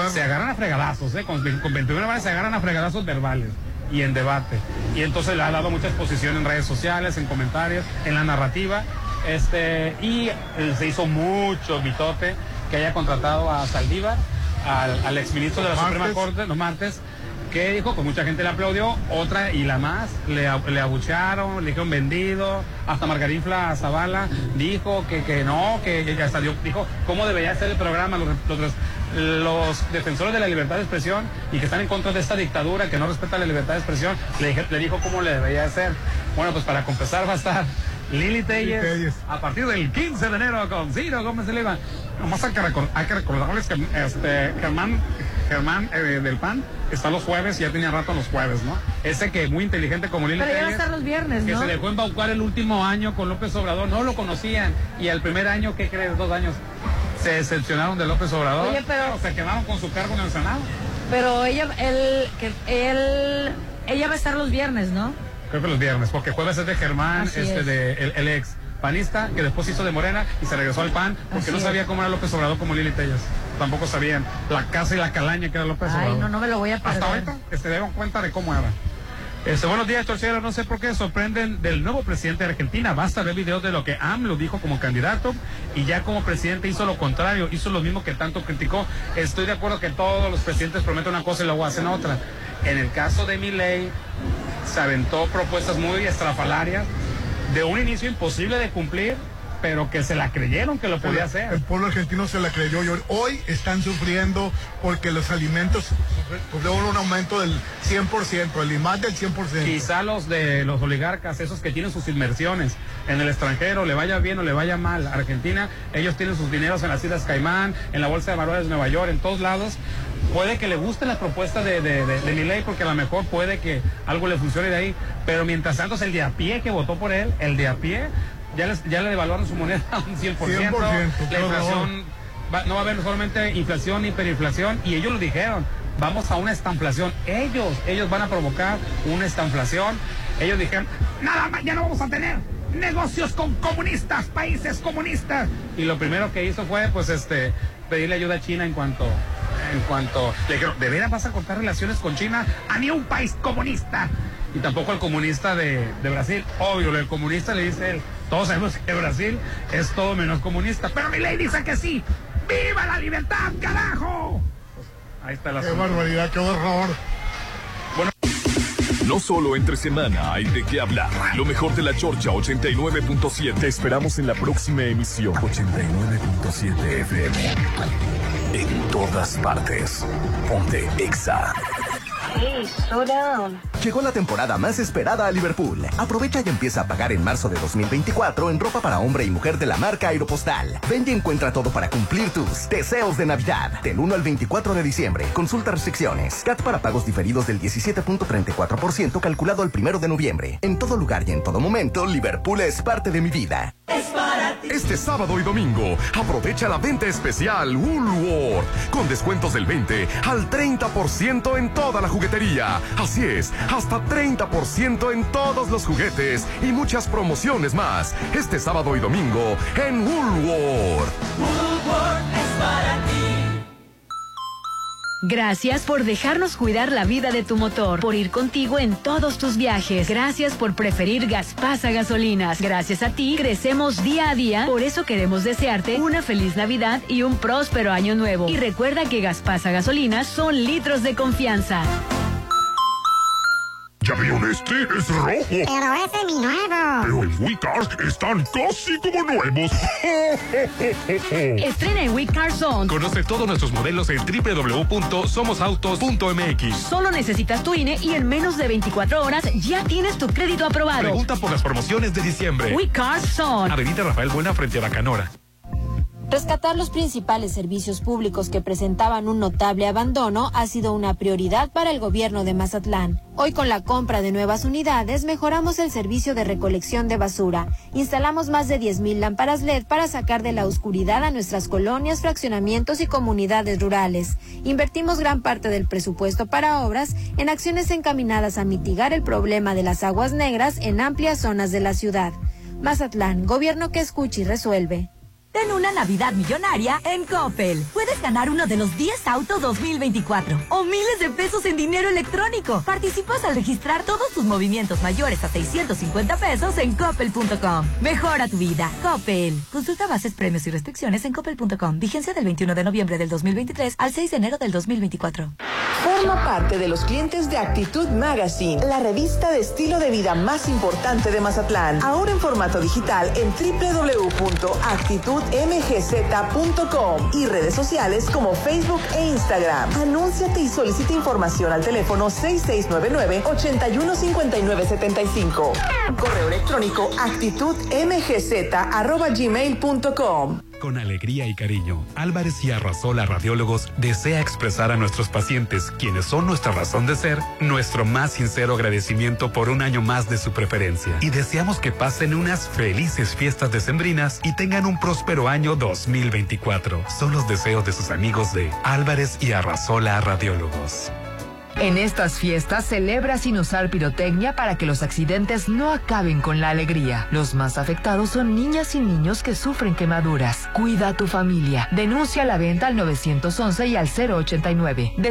[SPEAKER 2] se agarran a fregadazos, ¿eh? con, con 21 Ibarra se agarran a fregadazos verbales y en debate. Y entonces le ha dado mucha exposición en redes sociales, en comentarios, en la narrativa. Este, y eh, se hizo mucho mitote que haya contratado a Saldívar, al, al exministro de la. Suprema Corte, los martes, que dijo que mucha gente le aplaudió, otra y la más, le, le abuchearon, le dijeron vendido, hasta Margarinfla Zavala dijo que, que no, que, que hasta dio- dijo cómo debería ser el programa, los, los- los defensores de la libertad de expresión y que están en contra de esta dictadura que no respeta la libertad de expresión, le, le dijo cómo le debería ser. Bueno, pues para compensar va a estar Lili Telles a partir del 15 de enero con Ciro Gómez de Leiva. Nomás hay que, recor- hay que recordarles que este, Germán, Germán eh, del PAN está los jueves ya tenía rato los jueves, ¿no? Ese que muy inteligente como Lili
[SPEAKER 6] Pero ya va a estar los viernes,
[SPEAKER 2] que
[SPEAKER 6] ¿no?
[SPEAKER 2] se dejó embaucar el último año con López Obrador, no lo conocían. Y el primer año, ¿qué crees? Dos años. Se decepcionaron de López Obrador.
[SPEAKER 6] Oye, pero-
[SPEAKER 2] se quedaron con su cargo en el Senado.
[SPEAKER 6] Pero ella, él, que él, ella va a estar los viernes, ¿no?
[SPEAKER 2] Creo que los viernes, porque jueves es de Germán,
[SPEAKER 6] Así
[SPEAKER 2] este
[SPEAKER 6] es.
[SPEAKER 2] de el, el ex panista, que después hizo de Morena y se regresó al PAN, porque
[SPEAKER 6] Así
[SPEAKER 2] no sabía cómo era López Obrador como Lili Tellas. Tampoco sabían la casa y la calaña que era López
[SPEAKER 6] Ay,
[SPEAKER 2] Obrador.
[SPEAKER 6] no, no me lo voy a
[SPEAKER 2] Hasta
[SPEAKER 6] perder.
[SPEAKER 2] ahorita que se dieron cuenta de cómo era. Este, buenos días, Torcero. No sé por qué sorprenden del nuevo presidente de Argentina. Basta ver videos de lo que AMLO dijo como candidato y ya como presidente hizo lo contrario, hizo lo mismo que tanto criticó. Estoy de acuerdo que todos los presidentes prometen una cosa y luego hacen otra. En el caso de Milei, se aventó propuestas muy estrafalarias de un inicio imposible de cumplir, pero que se la creyeron que lo podía hacer.
[SPEAKER 3] El pueblo argentino se la creyó y hoy- están sufriendo porque los alimentos tuvieron un aumento del 100%, el más del 100%.
[SPEAKER 2] Quizá los de los oligarcas, esos que tienen sus inversiones en el extranjero, le vaya bien o le vaya mal. Argentina, ellos tienen sus dineros en las Islas Caimán, en la Bolsa de Valores de Nueva York, en todos lados. Puede que le guste la propuesta de, de, de, de Milei porque a lo mejor puede que algo le funcione de ahí. Pero mientras tanto, es el de a pie que votó por él, el de a pie, ya, les, ya le devaluaron su moneda a un 100%.
[SPEAKER 3] 100%, qué
[SPEAKER 2] la inflación va- no va a haber solamente inflación, hiperinflación, y ellos lo dijeron, vamos a una estanflación. Ellos, ellos van a provocar una estanflación. Ellos dijeron, nada más, ya no vamos a tener negocios con comunistas, países comunistas. Y lo primero que hizo fue, pues, este, pedirle ayuda a China en cuanto, en cuanto, le dijeron, ¿de veras vas a cortar relaciones con China? A ni un país comunista. Y tampoco al comunista de, de Brasil. Obvio, el comunista le dice él, todos sabemos que Brasil es todo menos comunista. Pero mi ley dice que sí. ¡Viva la libertad, carajo! Ahí está la
[SPEAKER 3] Qué barbaridad, qué horror.
[SPEAKER 39] No solo entre semana hay de qué hablar. Lo mejor de la Chorcha 89.7. Te esperamos en la próxima emisión 89.7 FM. En todas partes. Ponte Exa.
[SPEAKER 40] Hey, slow down.
[SPEAKER 41] Llegó la temporada más esperada a Liverpool. Aprovecha y empieza a pagar en marzo de 2024 en ropa para hombre y mujer de la marca Aeropostal. Ven y encuentra todo para cumplir tus deseos de Navidad. Del 1 al 24 de diciembre. Consulta restricciones. CAT para pagos diferidos del 17.34% calculado al 1 de noviembre. En todo lugar y en todo momento, Liverpool es parte de mi vida.
[SPEAKER 5] Este sábado y domingo, aprovecha la venta especial Woolworth con descuentos del 20 al 30% en toda la Así es, hasta 30% en todos los juguetes y muchas promociones más. Este sábado y domingo en Woolworth.
[SPEAKER 42] es para ti.
[SPEAKER 10] Gracias por dejarnos cuidar la vida de tu motor, por ir contigo en todos tus viajes. Gracias por preferir Gaspasa Gasolinas. Gracias a ti crecemos día a día. Por eso queremos desearte una feliz Navidad y un próspero año nuevo. Y recuerda que Gaspasa Gasolinas son litros de confianza.
[SPEAKER 8] ¿Ya vieron este? Es rojo.
[SPEAKER 7] Pero ese es mi nuevo.
[SPEAKER 8] Pero en WeCars están casi como nuevos.
[SPEAKER 10] Estrena en WeCar Zone.
[SPEAKER 29] Conoce todos nuestros modelos en www.somosautos.mx.
[SPEAKER 10] Solo necesitas tu INE y en menos de 24 horas ya tienes tu crédito aprobado.
[SPEAKER 29] Pregunta por las promociones de diciembre.
[SPEAKER 10] WeCar Zone.
[SPEAKER 29] Avenida Rafael Buena frente a Bacanora.
[SPEAKER 31] Rescatar los principales servicios públicos que presentaban un notable abandono ha sido una prioridad para el gobierno de Mazatlán. Hoy con la compra de nuevas unidades mejoramos el servicio de recolección de basura. Instalamos más de 10.000 lámparas LED para sacar de la oscuridad a nuestras colonias, fraccionamientos y comunidades rurales. Invertimos gran parte del presupuesto para obras en acciones encaminadas a mitigar el problema de las aguas negras en amplias zonas de la ciudad. Mazatlán, gobierno que escucha y resuelve.
[SPEAKER 30] Ten una Navidad millonaria en Coppel. Puedes ganar uno de los 10 autos 2024 o miles de pesos en dinero electrónico. Participas al registrar todos tus movimientos mayores a 650 pesos en coppel.com. Mejora tu vida. Coppel. Consulta bases, premios y restricciones en coppel.com. Vigencia del 21 de noviembre del 2023 al 6 de enero del 2024.
[SPEAKER 13] Forma parte de los clientes de Actitud Magazine, la revista de estilo de vida más importante de Mazatlán. Ahora en formato digital en www.actitudmgz.com y redes sociales como Facebook e Instagram. Anúnciate y solicita información al teléfono 6699-815975. Correo electrónico actitudmgz.gmail.com.
[SPEAKER 29] Con alegría y cariño, Álvarez y Arrasola Radiólogos desea expresar a nuestros pacientes, quienes son nuestra razón de ser, nuestro más sincero agradecimiento por un año más de su preferencia. Y deseamos que pasen unas felices fiestas decembrinas y tengan un próspero año 2024. Son los deseos de sus amigos de Álvarez y Arrasola Radiólogos.
[SPEAKER 43] En estas fiestas celebra sin usar pirotecnia para que los accidentes no acaben con la alegría. Los más afectados son niñas y niños que sufren quemaduras. Cuida a tu familia. Denuncia la venta al 911 y al 089.